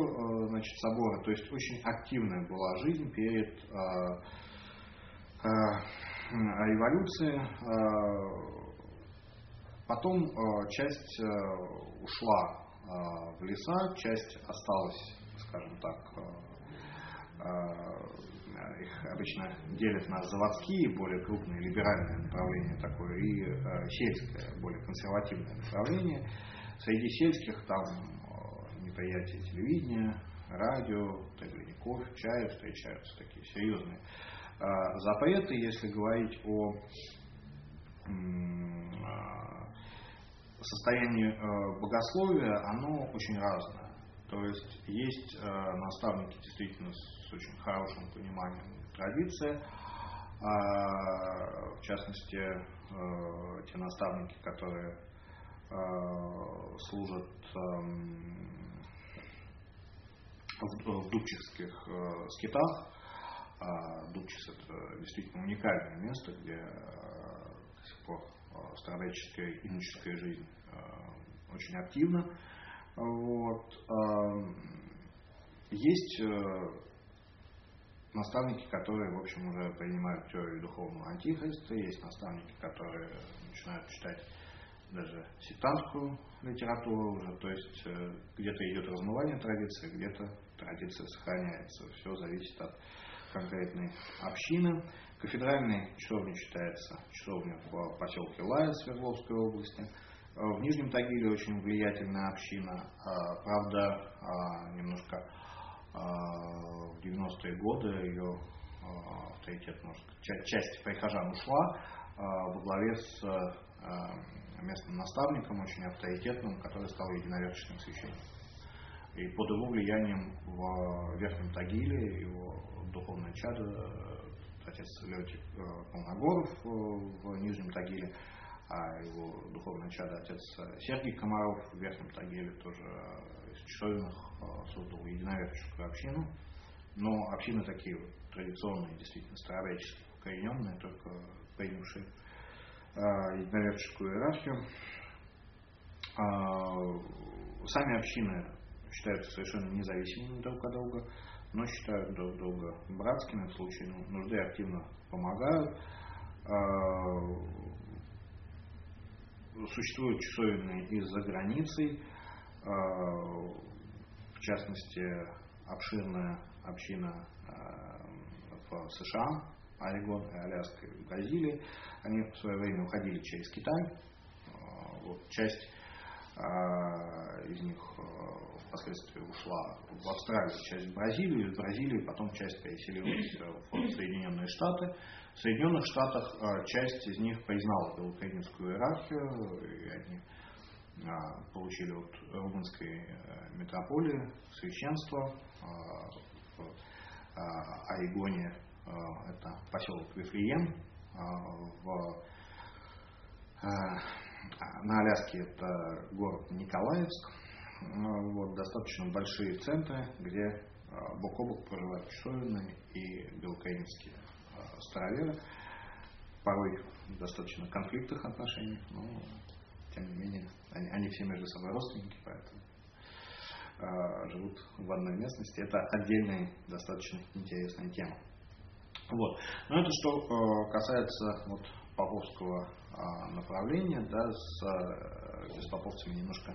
значит, соборы. То есть очень активная была жизнь перед революции Потом э, часть э, ушла э, в леса, часть осталась, скажем так, их обычно делят на заводские, более крупные, либеральное направление такое, и сельское, более консервативное направление. Среди сельских там неприятие телевидения, радио, кофе, чая встречаются такие серьезные запреты, если говорить о состояние э, богословия, оно очень разное. То есть есть э, наставники действительно с очень хорошим пониманием традиции, а, в частности, э, те наставники, которые служат эм, в дубчевских скитах. А Дубчис это действительно уникальное место, где до сих пор старообрядческая иноческая жизнь э, очень активна. Вот. Э, есть э, наставники, которые, в общем, уже принимают теорию духовного антихриста, есть наставники, которые начинают читать даже сектантскую литературу уже, то есть где-то идет размывание традиции, где-то традиция сохраняется. Все зависит от конкретной общины. Кафедральной часовней считается часовня в поселке Лая Свердловской области. Э, в Нижнем Тагиле очень влиятельная община. Э, правда, э, немножко в 90-е годы ее авторитет, может, часть прихожан ушла во главе с местным наставником, очень авторитетным, который стал единоверческим священником. И под его влиянием в Верхнем Тагиле его духовное чадо отец Летик э, Полногоров в Нижнем Тагиле, а его духовное чадо отец Сергей Комаров в Верхнем Тагиле тоже из часовенных э, создал единоверческую общину. Но общины такие вот традиционные, действительно старообрядческие, укорененные, только принявшие единоверческую иерархию. А, сами общины считаются совершенно независимыми друг от друга но считают друг друга братскими, в случае нужды активно помогают. А, существуют часовенные и за границей, а, в частности, обширная община а, в США, Орегон Аляска и Бразилии. Они в свое время уходили через Китай. Вот, часть из них впоследствии ушла в Австралию, часть в Бразилию, из Бразилии потом часть переселилась в Соединенные Штаты. В Соединенных Штатах э, часть из них признала белокаинскую иерархию, и они а, получили от румынской э, метрополии священство в Орегоне это поселок Вифлеем, в, на Аляске это город Николаевск, ну, вот, достаточно большие центры, где а, бок о бок проживают часовенные и белокаинские а, староверы. Порой достаточно конфликтных отношениях, но тем не менее они, они все между собой родственники, поэтому э, живут в одной местности. Это отдельная, достаточно интересная тема. Вот. Но это что э, касается вот, поповского э, направления, да, с, э, с поповцами немножко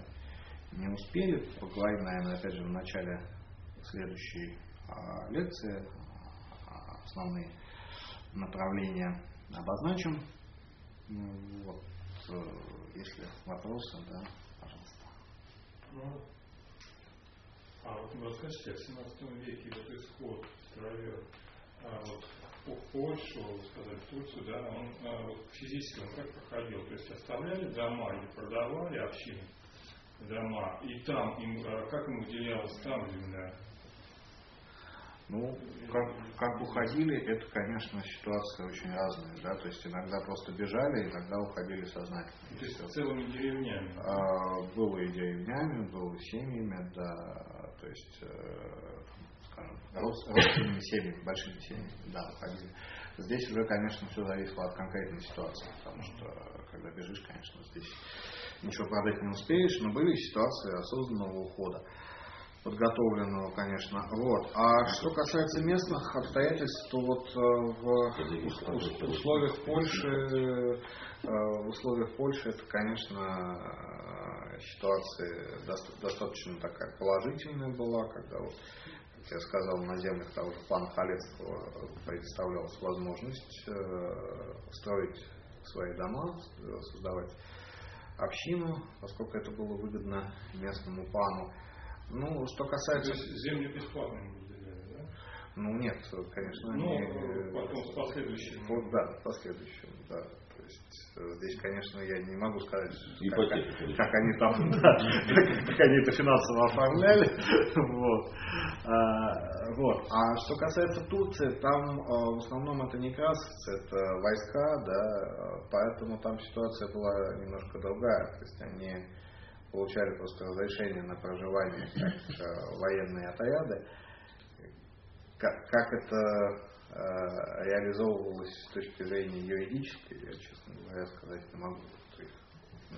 не успели. Поговорим, наверное, опять же в начале следующей а, лекции. А, основные направления обозначим. Ну, вот, э, если вопросы, да, пожалуйста. Ну, а вот вы расскажите, в 17 веке вот исход староверов, а, вот, в Польшу, сказать, Турцию, да, он а, вот, физически он как проходил? То есть оставляли дома или продавали общины дома, и там им, а, как им выделялась там земля? Ну, как, как уходили, это, конечно, ситуация очень разная, да, то есть иногда просто бежали, иногда уходили сознательно. То есть целыми деревнями? А, было и деревнями, было и семьями, да, то есть, э, скажем, родственными семьями, большими семьями, да, уходили. Здесь уже, конечно, все зависело от конкретной ситуации, потому что, когда бежишь, конечно, здесь ничего продать не успеешь, но были ситуации осознанного ухода подготовленного, конечно. Вот. А что касается местных обстоятельств, то вот э, в условиях Польши, э, в условиях Польши это, конечно, э, ситуация достаточно такая положительная была, когда вот как я сказал, на землях того же пана Халецкого представлялась возможность строить свои дома, создавать общину, поскольку это было выгодно местному пану. Ну, что касается... То есть земли бесплатно выделяли, да? Ну, нет, конечно, ну, они... потом с последующим. Вот, да, с последующим, да. То есть э, здесь, конечно, я не могу сказать, как, как, как они там, *laughs* да, как, они это финансово оформляли. *laughs* Вот. А, вот. а что касается Турции, там а, в основном это не красавцы, это войска, да, поэтому там ситуация была немножко другая. То есть они получали просто разрешение на проживание как э, военные отряды. Как, как это э, реализовывалось с точки зрения юридической, я, честно говоря, сказать не могу. Ну,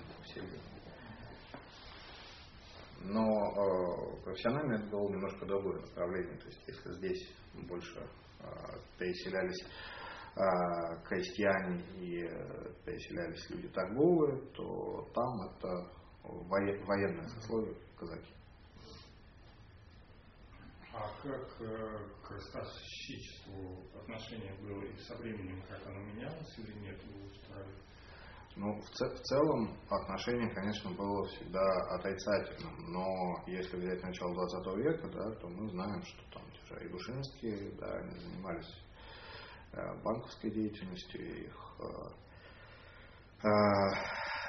но э, профессионально это было немножко другое направление. То есть если здесь больше э, переселялись э, крестьяне и э, переселялись люди торговые, то там это военное сословие казаки. А как э, к ростовщичеству отношение было и со временем, как оно менялось или нет в Австралии? Ну, в, в целом отношение, конечно, было всегда отрицательным, но если взять начало 20 века, да, то мы знаем, что там те же Игушинские, да, они занимались э, банковской деятельностью, их э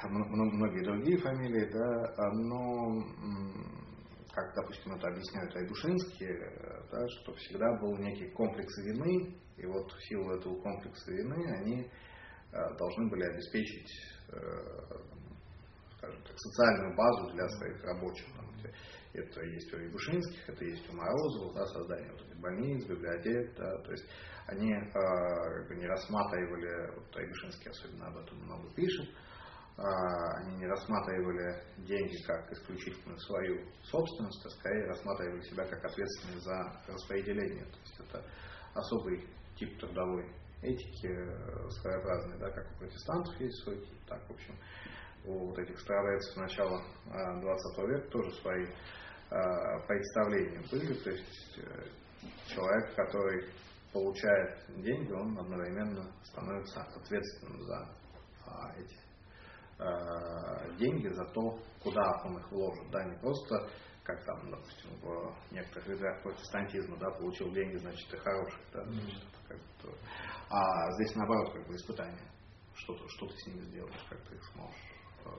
многие другие фамилии, да, а, но как, допустим, это объясняют Айдушинские, да, что всегда был некий комплекс вины, и вот в силу этого комплекса вины они а, должны были обеспечить, э, скажем так, социальную базу для своих рабочих. Это есть у Ягушинских, это есть у Морозова, да, создание вот этих больниц, библиотек, да, то есть они э, как бы не рассматривали, вот Ягушинский особенно об этом много пишет, а, они не рассматривали деньги как исключительно свою собственность, а скорее рассматривали себя как ответственность за распределение. То есть это особый тип трудовой этики, э, своеобразный, да, как у протестантов есть свой тип, так, в общем, у вот этих староверцев начала 20 века тоже свои представления были. То есть э, человек, который получает деньги, он одновременно становится ответственным за а, эти Э, деньги за то, куда он их вложит. Да, не просто, как там, допустим, в некоторых видах протестантизма, да, получил деньги, значит, ты хороший. Да, значит, как а здесь наоборот, как бы испытание. Что, -то, что ты с ними сделаешь, как ты их сможешь. Э,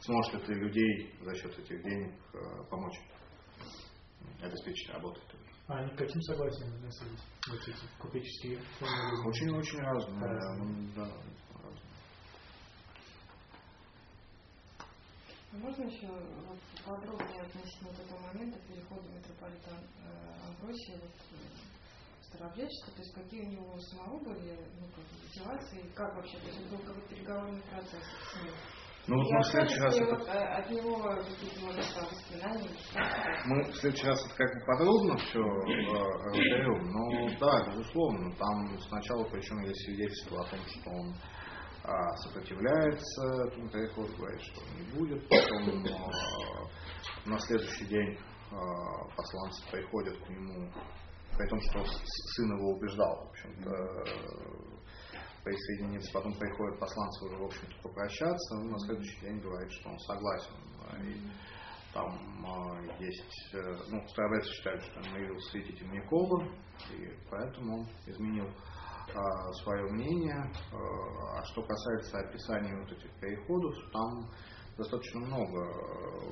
сможешь ли ты людей за счет этих денег э, помочь обеспечить работу. А они каким согласием относились? Вот эти купеческие Очень-очень разные. Да, Можно еще вот, подробнее относительно этого момента перехода митрополита э, Амбросия вот, в Старообрядчество, то есть какие у него самого были ну, как, мотивации, как вообще, то есть это был какой-то переговорный процесс с ним. Ну, вот мы в следующий раз это... э, от него какие-то, может, там, воспоминания? Мы в следующий раз это как бы подробно все э, разберем, но да, безусловно, там сначала причем есть свидетельство о том, что он а, сопротивляется, Тунтайхот говорит, что он не будет, потом а, на следующий день а, посланцы приходят к нему, при том, что сын его убеждал, в общем-то, присоединиться, потом приходят посланцы уже, в общем-то, попрощаться, он на следующий день говорит, что он согласен. И там э, есть, э, ну, старобрядцы считают, что там явился святитель Никола, и поэтому он изменил э, свое мнение. Э, а что касается описания вот этих переходов, там достаточно много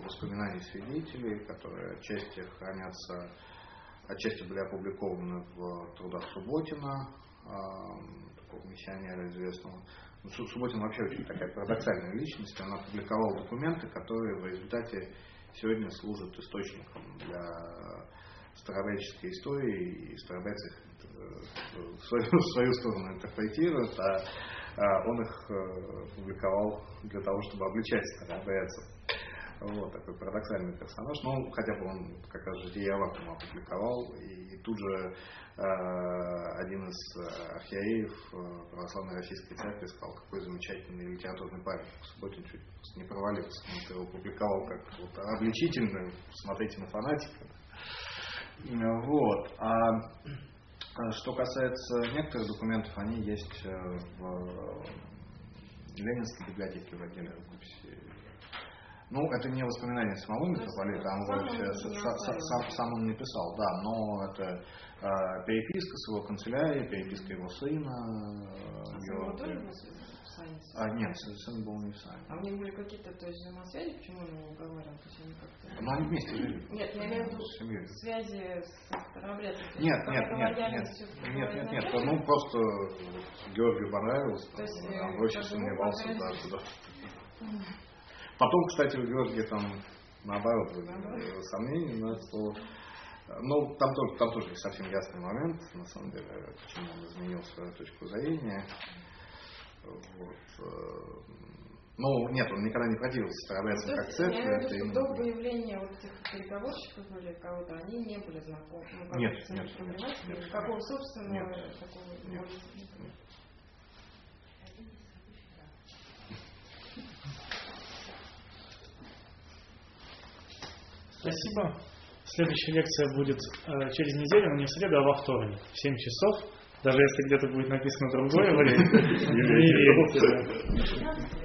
воспоминаний свидетелей, которые отчасти хранятся, отчасти были опубликованы в трудах Субботина, такого миссионера известного. Субботин вообще очень такая парадоксальная личность. Он опубликовал документы, которые в результате сегодня служат источником для старобряческой истории, и старобрядцы э, в свою, в свою сторону интерпретируют, а, а он их э, публиковал для того, чтобы обличать старобрядцев. Вот такой парадоксальный персонаж. Ну, хотя бы он как раз житие опубликовал, и тут же один из э, архиереев э, православной российской церкви сказал, какой замечательный литературный парень. Субботин чуть не провалился. Он его опубликовал как вот обличительную, смотрите на фанатика. Вот. А что касается некоторых документов, они есть в Ленинской библиотеке в отделе рукописи. Ну, это не воспоминания самого митрополита, а он сам, сам, сам он не писал, да, но это переписка с его канцелярией, переписка его сына. А его... тоже а, нет, сын был не в Сане. А у них были какие-то то есть, взаимосвязи, почему он его уговаривал? То есть они как-то... Ну, они вместе жили. Нет, я имею в виду связи с старообрядцем. Нет, нет, нет, нет, нет, нет, нет, ну просто Георгию понравилось, там, Амбросий сомневался, да, туда. Потом, кстати, у Георгия там наоборот, сомнений, но что ну, там тоже, там тоже не совсем ясный момент, на самом деле, почему он изменил свою точку зрения. Вот. Э, ну, нет, он никогда не противился старобрядцам ну, как церкви. Я имею в виду, что до появления вот этих переговорщиков или кого-то, они не были знакомы. Ну, нет, нет, нет, нет. Какого собственного нет, такого нет, нет. Спасибо. Следующая лекция будет э, через неделю, но не в среду, а во вторник, в 7 часов. Даже если где-то будет написано другое *laughs* время. *laughs*